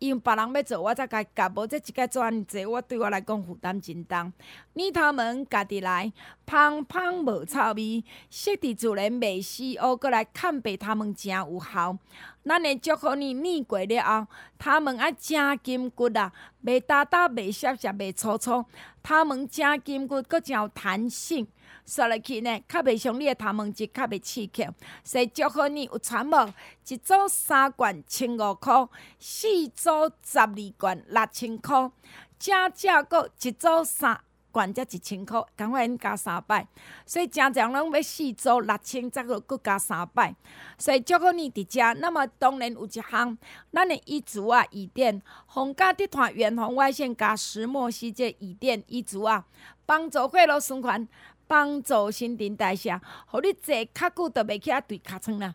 因别人要做，我才甲甲，无这一个做安尼济，我对我来讲负担真重。你他们家己来，芳芳无臭味，适地自然袂死哦，过来看白他们真有效。咱的祝福你捏过了后，他们爱真金骨啊，袂焦焦，袂涩涩，袂粗粗，他们真筋骨，阁真有弹性。刷落去呢，较袂像你诶头毛质，较袂刺激。所以祝福你有传无？一组三罐千五箍，四组十二罐六千箍，正正阁一组三罐才一千箍，赶快加三百。所以正常拢要四组六千，再阁阁加三百。所以祝福你伫遮。那么当然有一项，咱诶伊足啊，椅垫，红家地团远红外线加石墨烯这椅垫伊足啊，帮助血路循环。帮助新陈代谢，互你坐较久都袂起啊对尻川啦，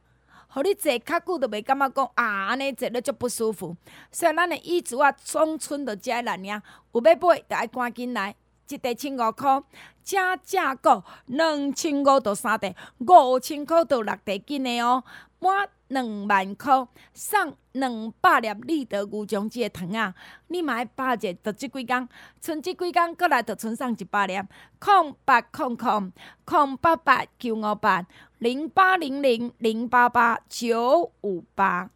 互你坐较久都袂感觉讲啊安尼坐了足不舒服。所以咱的椅子啊，总剩着遮来尔，有要买就爱赶紧来，一块千五箍，正正个两千五到三块，五千箍到六块紧的哦。满两万块送两百粒立德牛樟鸡的糖啊！你买八只，就即几工，剩即几工，过来就剩送一百粒。空八空空空八八九五八零八零零零八八九五八。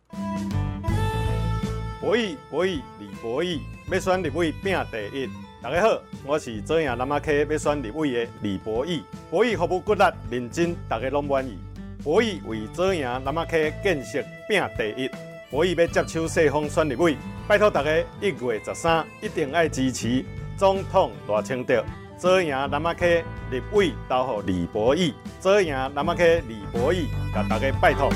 博弈博弈李博弈，要选立委拼第一。大家好，我是左营南亚溪要选立委的李博弈。博弈服务骨力认真，大家拢满意。博弈为左营南亚溪建设拼第一，博弈要接手世丰选立委，拜托大家一月十三一定爱支持总统大清德，左营南亚溪立委投给李博弈，左营南亚溪李博弈，甲大家拜托。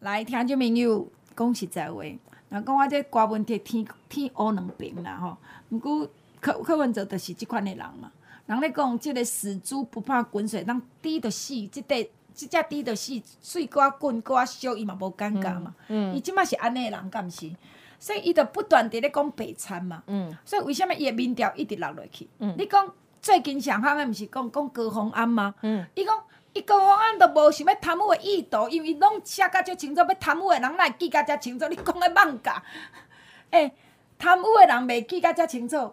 来听众朋友讲实在话，若讲我这瓜问题天天乌两边啦吼，毋过柯柯文哲就是即款的人嘛，人咧讲即个死猪不怕滚水，人滴着死，即块。即只猪着死水瓜滚瓜烧，伊嘛无尴尬嘛。伊即马是安尼人，敢毋是？所以伊着不断伫咧讲白餐嘛。嗯、所以为什么伊诶民调一直落落去？嗯、你讲最近上夯诶，毋是讲讲高虹安吗？伊讲伊高虹安都无想要贪污诶意图，因为伊拢写甲遮清楚，要贪污诶人来记甲遮清楚。你讲诶艋舺，诶、[LAUGHS] 欸，贪污的人未记甲遮清楚。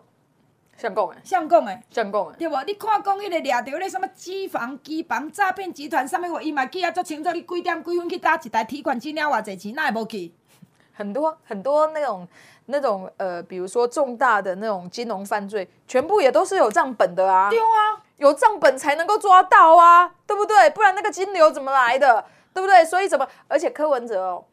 谁讲诶？谁讲诶？谁讲诶？对无？你看讲迄个掠着迄个什么机房、机房诈骗集团，啥物货，伊嘛记啊足清楚。你几点几分去打一台提款机，领偌济钱，哪会无记？很多很多那种那种呃，比如说重大的那种金融犯罪，全部也都是有账本的啊。对啊，有账本才能够抓到啊，对不对？不然那个金流怎么来的？对不对？所以怎么？而且柯文哲哦，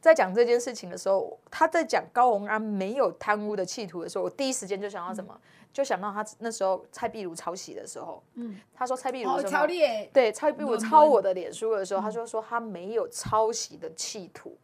在讲这件事情的时候，他在讲高虹安没有贪污的企图的时候，我第一时间就想到什么？嗯、就想到他那时候蔡壁如抄袭的时候，嗯，他说蔡壁如抄你，对，蔡壁如抄我的脸书的时候，他就说他没有抄袭的企图。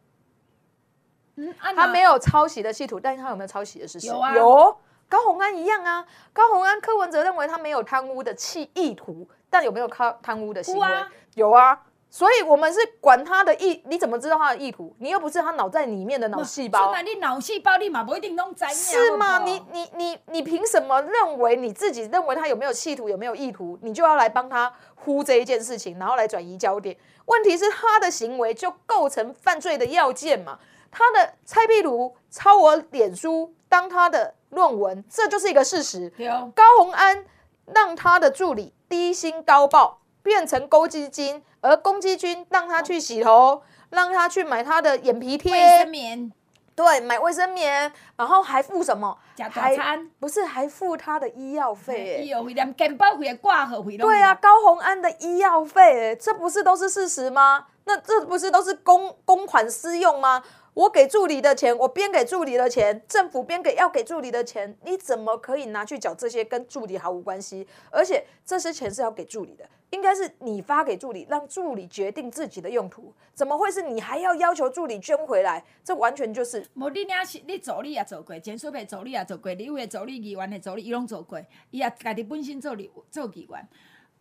嗯啊、他没有抄袭的企图，但是他有没有抄袭的事实？有啊，有。高虹安一样啊，高虹安柯文哲认为他没有贪污的企意图，但有没有贪贪污的行为？啊有啊。所以我们是管他的意，你怎么知道他的意图？你又不是他脑袋里面的脑细胞。那你脑细胞立马不一定弄在。是吗？你你你你凭什么认为你自己认为他有没有企图，有没有意图，你就要来帮他呼这一件事情，然后来转移焦点？问题是他的行为就构成犯罪的要件嘛？他的蔡壁如抄我脸书当他的论文，这就是一个事实。[LAUGHS] 有高洪安让他的助理低薪高报变成公积金，而公积金让他去洗头，让他去买他的眼皮贴、卫生棉，对，买卫生棉，然后还付什么？假大餐不是还付他的医药费？医药费连健保费、挂号费对啊，高宏安的医药费，这不是都是事实吗？那这不是都是公公款私用吗？我给助理的钱，我编给助理的钱，政府编给要给助理的钱，你怎么可以拿去缴这些跟助理毫无关系？而且这些钱是要给助理的，应该是你发给助理，让助理决定自己的用途，怎么会是你还要要求助理捐回来？这完全就是……无你俩是你助理也做过，检察的助理也做过，你有的助理、议员的助理，伊拢做过，伊也家己本身做立做议员。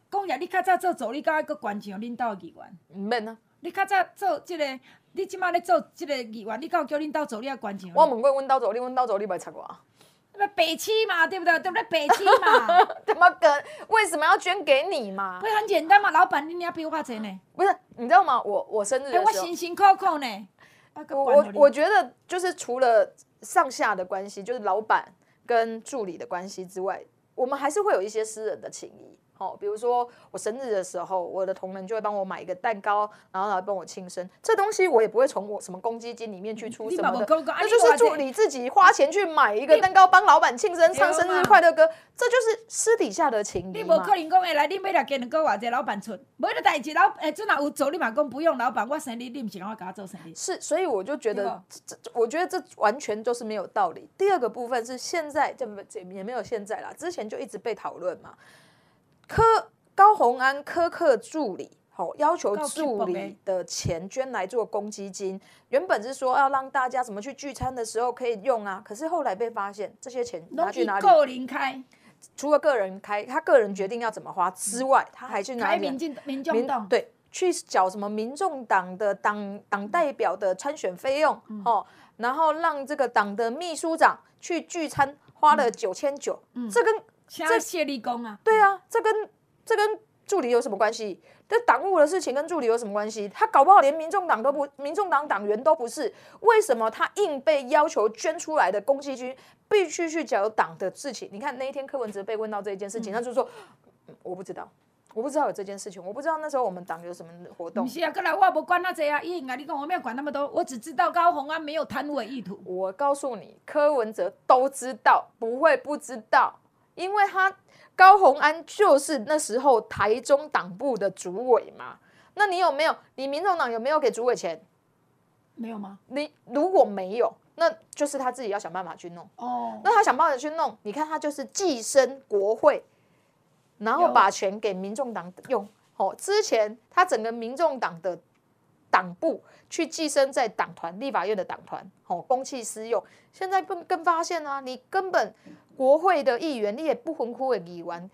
讲下你较早做助理，到一个关系，领导议员唔免啊？你较早做这个。你即马咧做即个议员，你敢有叫恁兜助理啊关钱？我问过阮兜助理，阮兜助理袂插我。那白痴嘛，对不对？对不对？白痴嘛。[LAUGHS] 怎么跟？为什么要捐给你嘛？不是很简单嘛，老板，你你要比我花钱呢？不是，你知道吗？我我生日的时候，欸、我辛辛苦苦呢。我我我觉得就是除了上下的关系，就是老板跟助理的关系之外，我们还是会有一些私人的情谊。哦，比如说我生日的时候，我的同仁就会帮我买一个蛋糕，然后来帮我庆生。这东西我也不会从我什么公积金里面去出什么的，那就是祝你自己花钱去买一个蛋糕，帮老板庆生，唱生日快乐歌，这就是私底下的情谊。你不可能讲哎，来你买来给你个或者老板出，没得代志。老哎，这哪有走你马讲不用老板，我生日你不是让我给他做生日？是，所以我就觉得这，我觉得这完全都是没有道理。第二个部分是现在这这也没有现在啦，之前就一直被讨论嘛。柯高虹安苛刻助理，好、哦、要求助理的钱捐来做公积金。原本是说要让大家怎么去聚餐的时候可以用啊，可是后来被发现这些钱拿去哪里？个人开，除了个人开，他个人决定要怎么花之外，他还去拿民进民众党对去缴什么民众党的党党代表的参选费用、嗯、哦，然后让这个党的秘书长去聚餐花了九千九，这跟。这谢立功啊！对啊，这跟这跟助理有什么关系？这党务的事情跟助理有什么关系？他搞不好连民众党都不，民众党党员都不是。为什么他硬被要求捐出来的公积金必须去缴党的事情？你看那一天柯文哲被问到这一件事情，嗯、他就说、嗯：“我不知道，我不知道有这件事情，我不知道那时候我们党有什么活动。”不是啊，过来我不管那这啊，伊啊，你跟我没有管那么多，我只知道高虹安没有贪污的意图。我告诉你，柯文哲都知道，不会不知道。因为他高虹安就是那时候台中党部的主委嘛，那你有没有？你民众党有没有给主委钱？没有吗？你如果没有，那就是他自己要想办法去弄。哦，那他想办法去弄，你看他就是寄生国会，然后把钱给民众党用。哦，之前他整个民众党的党部去寄生在党团、立法院的党团，哦，公器私用。现在更更发现啊，你根本。国会的议员，你也不分区的议员，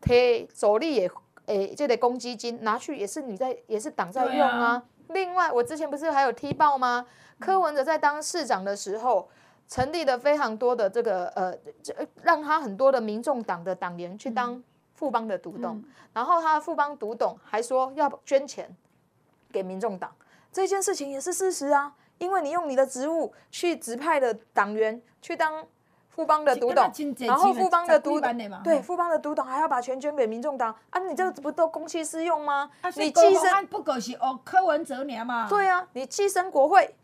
替助理的诶，这个公积金拿去也是你在，也是党在用啊。[LAUGHS] 另外，我之前不是还有踢爆吗？柯文哲在当市长的时候，成立了非常多的这个呃，让他很多的民众党的党员去当富邦的独董，然后他的富邦独董还说要捐钱给民众党，这件事情也是事实啊，因为你用你的职务去指派的党员去当。富邦的独董，然后富邦的独董，对，富邦的独董还要把钱捐给民众党啊！你这个不都公器私用吗？你寄生不过是哦，柯文哲娘嘛？对啊，你寄生国会，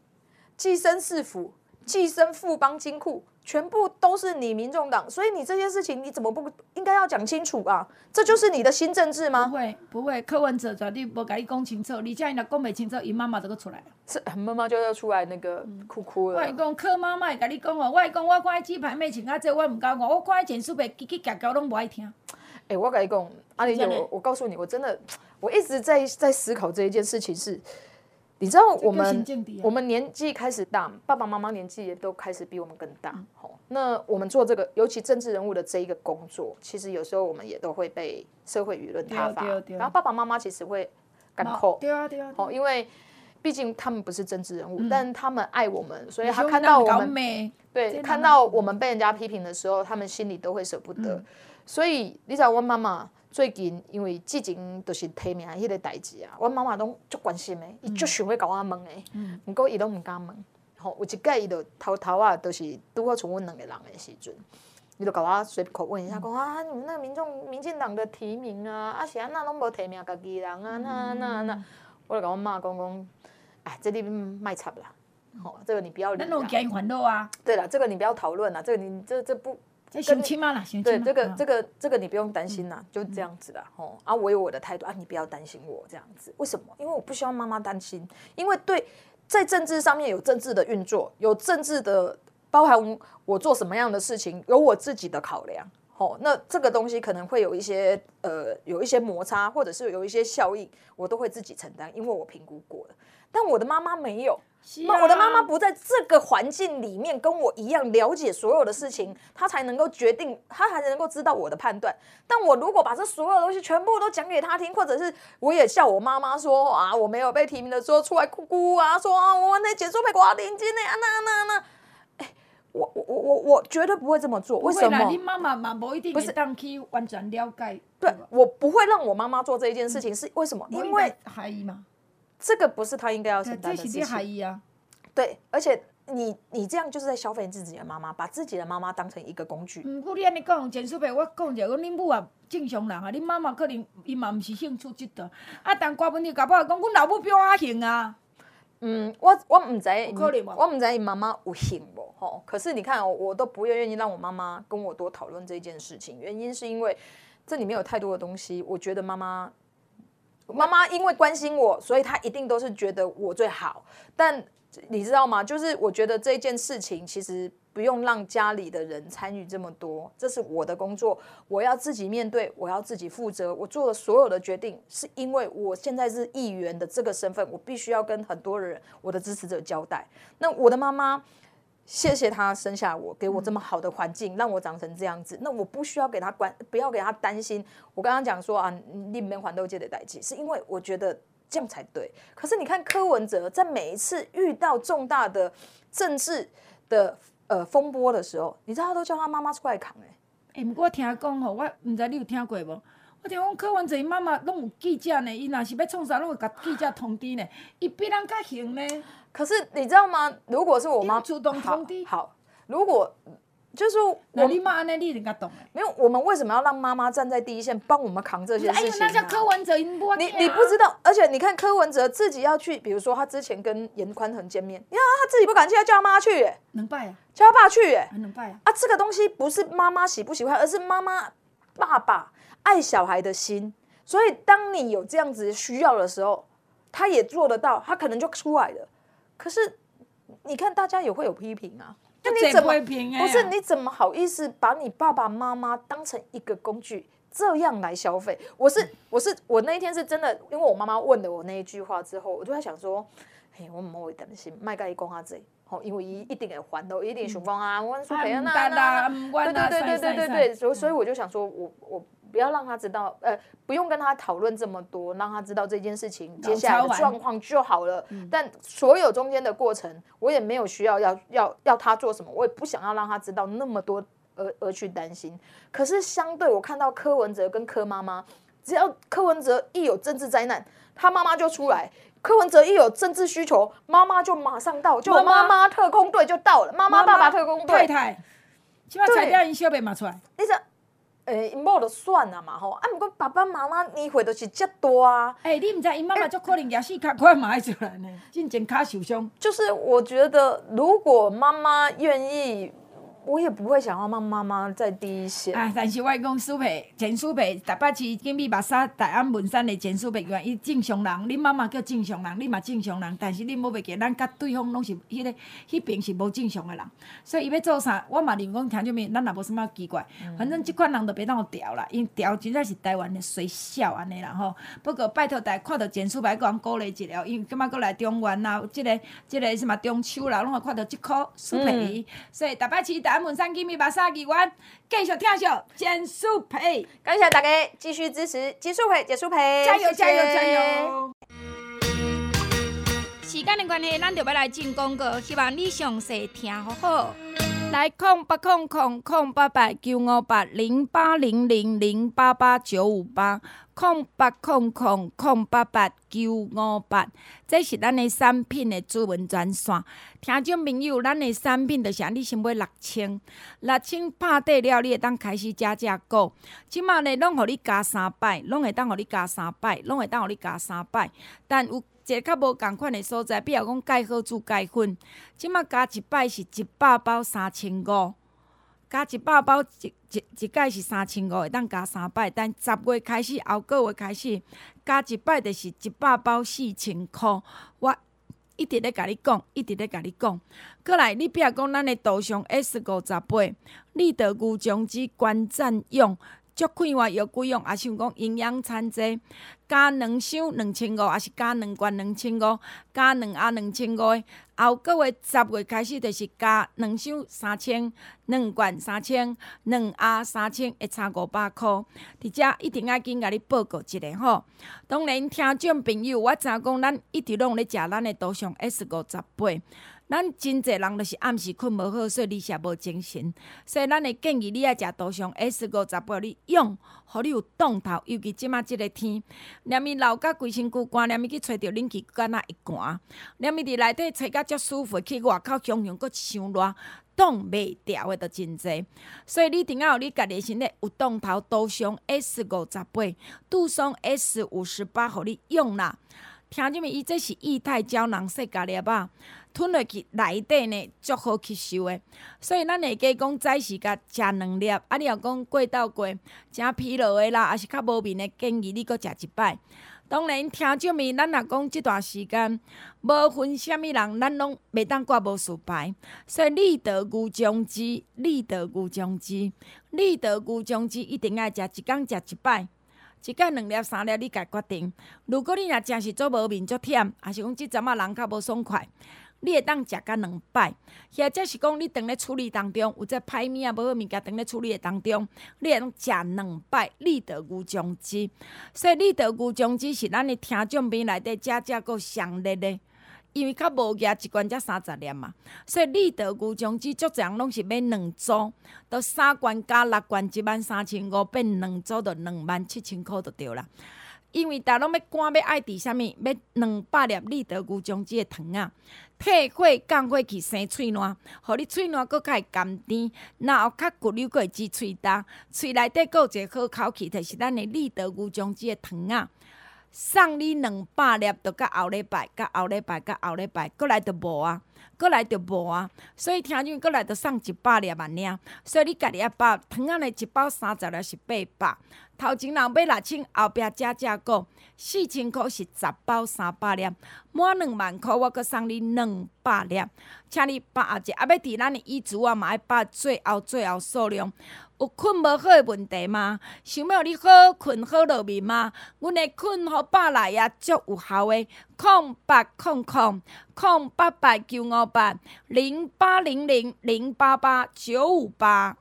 寄生市府，寄生富邦金库。全部都是你民众党，所以你这些事情你怎么不应该要讲清楚啊？这就是你的新政治吗？不会，不会，柯文哲绝对不跟你讲清楚，你这样讲不清楚，伊妈妈就个出来，是妈妈就要出来那个哭哭了。我讲柯妈妈会跟你讲哦，我讲我看鸡排妹请啊，这我唔敢讲，我看简书皮叽叽嘎嘎拢不爱听。哎、欸，我跟你讲，阿玲姐，我我告诉你，我真的我一直在在思考这一件事情是。你知道我们我们年纪开始大，爸爸妈妈年纪也都开始比我们更大。好，那我们做这个，尤其政治人物的这一个工作，其实有时候我们也都会被社会舆论挞伐。然后爸爸妈妈其实会干扣。对啊对啊。好，因为毕竟他们不是政治人物，但他们爱我们，所以他看到我们对看到我们被人家批评的时候，他们心里都会舍不得。所以你知道我妈妈。最近因为之前就是提名迄个代志啊，阮妈妈拢足关心的，伊足想要甲我问的，毋过伊拢毋敢问。吼，有一届伊就偷偷啊，就是拄好剩阮两个人的时阵，伊就甲我随口问一下，讲啊，你们那个民众民进党的提名啊，啊是安那拢无提名家己人啊，那那那，我就甲阮妈讲讲，哎，这里卖插啦，吼，这个你不要理。那我给你还肉啊。对了，这个你不要讨论了，这个你这这不。相亲吗？啦，对，这个这个这个你不用担心啦，就这样子啦。吼，啊，我有我的态度啊，你不要担心我这样子。为什么？因为我不希望妈妈担心，因为对，在政治上面有政治的运作，有政治的包含我做什么样的事情，有我自己的考量。吼，那这个东西可能会有一些呃，有一些摩擦，或者是有一些效应，我都会自己承担，因为我评估过了。但我的妈妈没有。那、啊、我的妈妈不在这个环境里面跟我一样了解所有的事情，她才能够决定，她才能够知道我的判断。但我如果把这所有的东西全部都讲给她听，或者是我也笑我妈妈说啊，我没有被提名的时候出来哭哭啊，说啊我那减数被挂定金的啊那那那，哎，我我我我我绝对不会这么做。为什么？你妈妈嘛不一定是当去完全了解。对，我不会让我妈妈做这一件事情，是为什么？因为。这个不是他应该要承担的事情。啊、对，而且你你这样就是在消费自己的妈妈，把自己的妈妈当成一个工具。嗯，我你安尼讲，简叔伯，我讲者，讲恁母啊正常人啊，恁妈妈可能伊嘛毋是兴趣这个。啊，但瓜问题搞不好讲，阮老母比我较行啊。嗯，我我唔知，我唔知伊妈妈有行无吼。可是你看，我都不愿意让我妈妈跟我多讨论这件事情，原因是因为这里面有太多的东西，我觉得妈妈。妈妈因为关心我，所以她一定都是觉得我最好。但你知道吗？就是我觉得这件事情其实不用让家里的人参与这么多，这是我的工作，我要自己面对，我要自己负责。我做的所有的决定，是因为我现在是议员的这个身份，我必须要跟很多人、我的支持者交代。那我的妈妈。谢谢他生下我，给我这么好的环境，让我长成这样子。那我不需要给他关，不要给他担心。我刚刚讲说啊，你们环都借的代际，是因为我觉得这样才对。可是你看柯文哲在每一次遇到重大的政治的呃风波的时候，你知道他都叫他妈妈出来扛哎、欸。哎、欸，不过我听讲吼，我唔知你有听过无？我听讲柯文哲伊妈妈拢有记者呢，伊若是要创啥，拢会甲记者通知呢。伊比人较行呢。可是你知道吗？如果是我妈主动通知，好，如果就是我，那你妈呢？你应该懂。没有，我们为什么要让妈妈站在第一线，帮我们扛这些事情？那叫柯文哲，你你不知道，而且你看柯文哲自己要去，比如说他之前跟严宽恒见面，呀，他自己不敢去，要叫他妈去，哎，能拜啊，叫他爸去，哎，能拜啊。啊，这个东西不是妈妈喜不喜欢，而是妈妈爸爸。爱小孩的心，所以当你有这样子需要的时候，他也做得到，他可能就出来了。可是你看，大家也会有批评啊，那你怎么不是？你怎么好意思把你爸爸妈妈当成一个工具这样来消费？我是我是我那一天是真的，因为我妈妈问了我那一句话之后，我就在想说，嘿，我唔会担心，麦盖伊讲下这，好，因为伊一定会还的，一定想讲啊，我说陪啊那那，对对对对对对对，所以所以我就想说我我。不要让他知道，呃，不用跟他讨论这么多，让他知道这件事情接下来的状况就好了。但所有中间的过程，我也没有需要要要要他做什么，我也不想要让他知道那么多而而去担心。可是相对我看到柯文哲跟柯妈妈，只要柯文哲一有政治灾难，他妈妈就出来；柯文哲一有政治需求，妈妈就马上到，就妈妈特工队就到了，妈妈爸爸特工队。太太，起码材料因小妹嘛出来。你说，诶，因某就算了嘛吼，啊，毋过爸爸妈妈年岁都是遮大啊。诶，你毋知因妈妈足可能也是卡快嘛爱出来呢，真正卡受伤。就是我觉得，如果妈妈愿意。我也不会想要让妈妈再低一线啊！但是我讲苏培、简苏培，台北市金美马沙台安文山的简苏培，伊正常人，恁妈妈叫正常人，你嘛正常人，但是恁无袂记，咱甲对方拢是迄、那个迄边是无正常的人，所以伊要做啥，我嘛认为讲听啥物，咱也无什么奇怪，反正即款人就别当调啦，因调真正是台湾的衰小安尼啦吼。不过拜托大家看到简苏培，搁人鼓励一下，因为今麦搁来中原啊，即、这个即、这个什么中秋啦，拢会看到即颗苏培，所以台北市大安文山金密白沙机关继续听下简舒培，感谢大家继续支持简舒培，简舒培，加油加油加油！时间的关系，咱就要来进广告，希望你详细听好好。来空八空空空八八九五八零八零零零八八九五八空八空空空八八九五八，这是咱的产品的主文专线。听众朋友，咱的产品就是你先买六千，六千拍底了，你会当开始加价购。即马呢，拢互你加三百，拢会当互你加三百，拢会当互你加三百，但有。一个较无共款的所在，比如讲钙好珠钙粉，即马加一摆是一百包三千五，加一百包一一一摆是三千五，会当加三摆。但十月开始，后个月开始，加一摆就是一百包四千箍。我一直咧甲你讲，一直咧甲你讲。过来，你比如讲咱的杜尚 S 五十八，立德牛樟芝观战用。足快活又贵用，也是讲营养餐剂，加两箱两千五，还是加两罐两千五，加两盒两千五。后个月十月开始就是加两箱三千，两罐三千，两盒三千，会差五百块。伫遮一定要紧甲你报告一下吼。当然，听众朋友，我知影讲咱一直拢咧食咱的杜尚 S 五十八。咱真济人就是暗时困无好，所以你也无精神。所以咱会建议你爱食杜尚 S 五十八，你用，互你有动头。尤其即马即个天，连咪流甲规身躯寒，连咪去吹着冷气敢那会寒，连咪伫内底吹甲遮舒服，去外口汹汹阁伤热，挡袂牢的都真济。所以你一定要有你家己身体有动头，杜尚 S 五十八，杜尚 S 五十八，互你用啦。听啥物？伊这是液态胶囊细胶粒啊。吞落去内底呢，足好吸收的。所以咱会加讲早时甲食两粒，啊，你若讲过到过，诚疲劳的啦，还是较无眠的，建议你阁食一摆。当然，听众们，咱若讲即段时间，无分啥物人，咱拢袂当挂无事牌。所以立德牛樟芝，立德牛樟芝，立德牛樟芝一定爱食，一工食一摆，一工两粒三粒，你家决定。如果你若真是做无面足忝，还是讲即阵仔人较无爽快。你会当食甲两摆，或者是讲你当咧处理当中有只歹物啊，无好物件当咧处理的当中，你会当食两摆立德牛樟芝。所以立德牛樟芝是咱的听众边内底食食阁上热的，因为较无价一罐才三十粒嘛。所以立德牛樟芝足侪拢是买两组，都三罐加六罐一万三千五，变两组就两万七千箍就对啦。因为大家拢要赶要爱伫啥物，要两百粒立德牛樟芝的糖啊。退火降火去生喙烂，互你喙烂阁较会甘甜，然后较骨溜阁会挤喙焦，喙内底阁有一个好口气，就是咱的立德牛樟芝的糖啊。送你两百粒，着到后礼拜，到后礼拜，到后礼拜，阁来着无啊，阁来着无啊。所以听见阁来着送一百粒万两，所以你家己要包糖仔呢，一包三十粒是八百。头前人买六千，后壁加价购四千箍是十包三百粒，满两万箍我阁送你两百粒，请你把握者，啊，要伫咱的衣橱啊，嘛爱把最后最后数量。有困无好诶问题吗？想要你好困好入眠吗？阮诶困好百来也足有效诶，空八空空空八八九五八零八零零零八八九五八。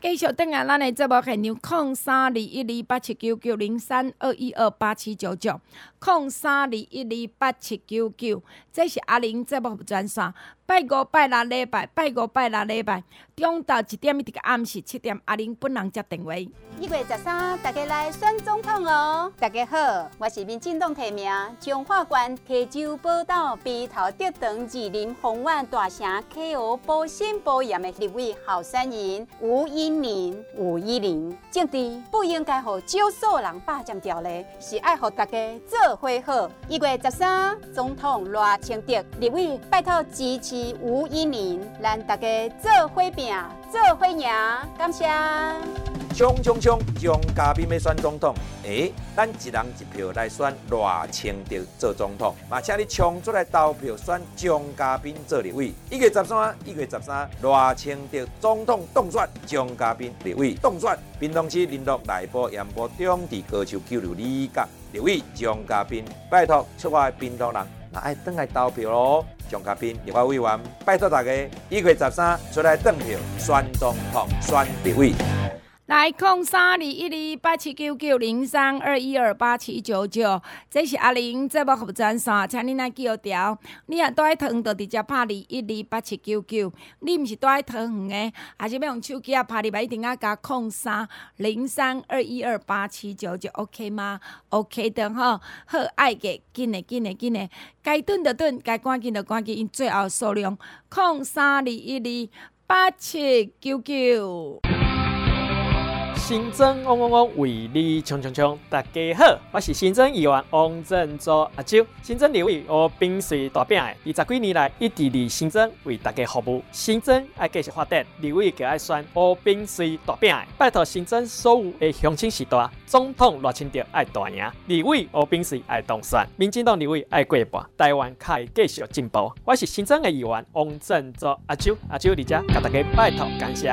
继续等下咱的节目现场，空三二一二八七九九零三二一二八七九九，空三二一二八七九九，这是阿玲节目专线。拜五拜六礼拜，拜五拜六礼拜，中昼一点一直到暗时七点，阿玲本人接电话。一月十三，大家来选总统哦！大家好，我是民进党提名彰化县溪州宝岛被头竹塘二林宏湾大城 KO 保险保险的立委候选人吴依宁。吴依宁，政治不应该和少数人霸占掉的，是爱和大家做伙好。一月十三，总统赖清德立委拜托支持。吴依林，让大家做伙拼，做伙赢，感谢。冲冲冲！蒋家彬要选总统，哎、欸，咱一人一票来选赖清德做总统，嘛，请你冲出来投票选蒋家彬做立委。一月十三，一月十三，赖清德总统当选，蒋家彬立委当选。屏东市林乐内埔盐埔中地歌手九六里甲立委蒋家彬，拜托出外屏东人，那爱登来投票咯。蒋家彬立法委员，拜托大家一月十三出来投票选总统、选立委。来空三二一二八七九九零三二一二八七九九，这是阿玲节目服务专线，请你来记好条。你若住喺桃园，就直接拍二一二八七九九。你毋是住喺桃园的，还是要用手机啊拍你一定要加空三零三二一二八七九九，OK 吗？OK 的吼，好爱嘅，紧的紧的紧的，该顿的顿，该赶紧的赶紧，因最后数量空三二一二八七九九。新增嗡嗡嗡，为你冲冲冲！大家好，我是新增议员王振洲阿周。新增立委我秉随大饼的，二十几年来一直伫新增为大家服务。新增爱继续发展，立委就爱选我秉随大饼的，拜托新增所有的乡亲时代，总统赖清德爱大赢，立委我秉随爱当选，民进党立委爱过半，台湾可以继续进步。我是新增的议员王振洲阿周，阿周伫遮，甲大家拜托感谢。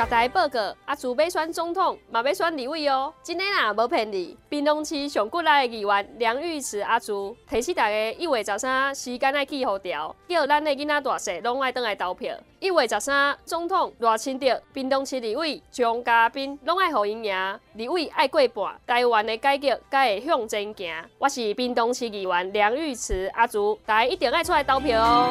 甲大家报告，阿朱要选总统，嘛要选立委哦。真的啦，无骗你。屏东市上骨力的议员梁玉池阿朱，提醒大家一月十三时间要记好条，叫咱的囡仔大细拢爱登来投票。一月十三总统赖清德，屏东市立委蒋家彬拢爱互因赢，立委爱过半，台湾的改革才会向前行。我是屏东市议员梁玉池阿朱，大家一定爱出来投票哦。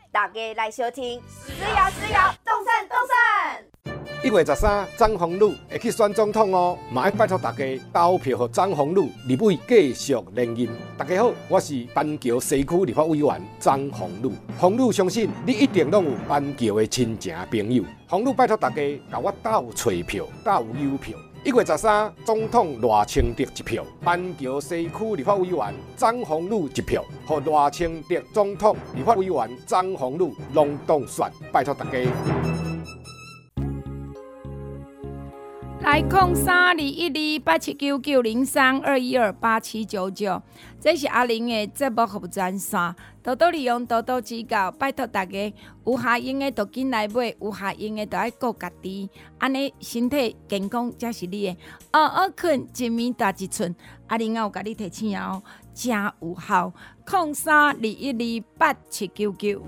大家来收听，思瑶思瑶，动算动算。一月十三，张宏陆会去选总统哦，嘛要拜托大家投票给张宏陆立委继续连任。大家好，我是板桥西区立法委员张宏陆。宏陆相信你一定拢有板桥的亲戚朋友。宏陆拜托大家甲我投找票，投邮票。一月十三，总统赖清德一票，板桥西区立法委员张宏禄一票，和赖清德总统立法委员张宏禄拢当选。拜托大家。来空三二一二八七九九零三二一二八七九九，这是阿玲的节目服务专线，多多利用，多多指教，拜托大家有下用的就紧来买，有下用的就爱顾家己，安尼身体健康才是你的。嗷嗷困，一暝大一寸，阿玲啊有甲你提醒哦，真有效，空三二一二八七九九。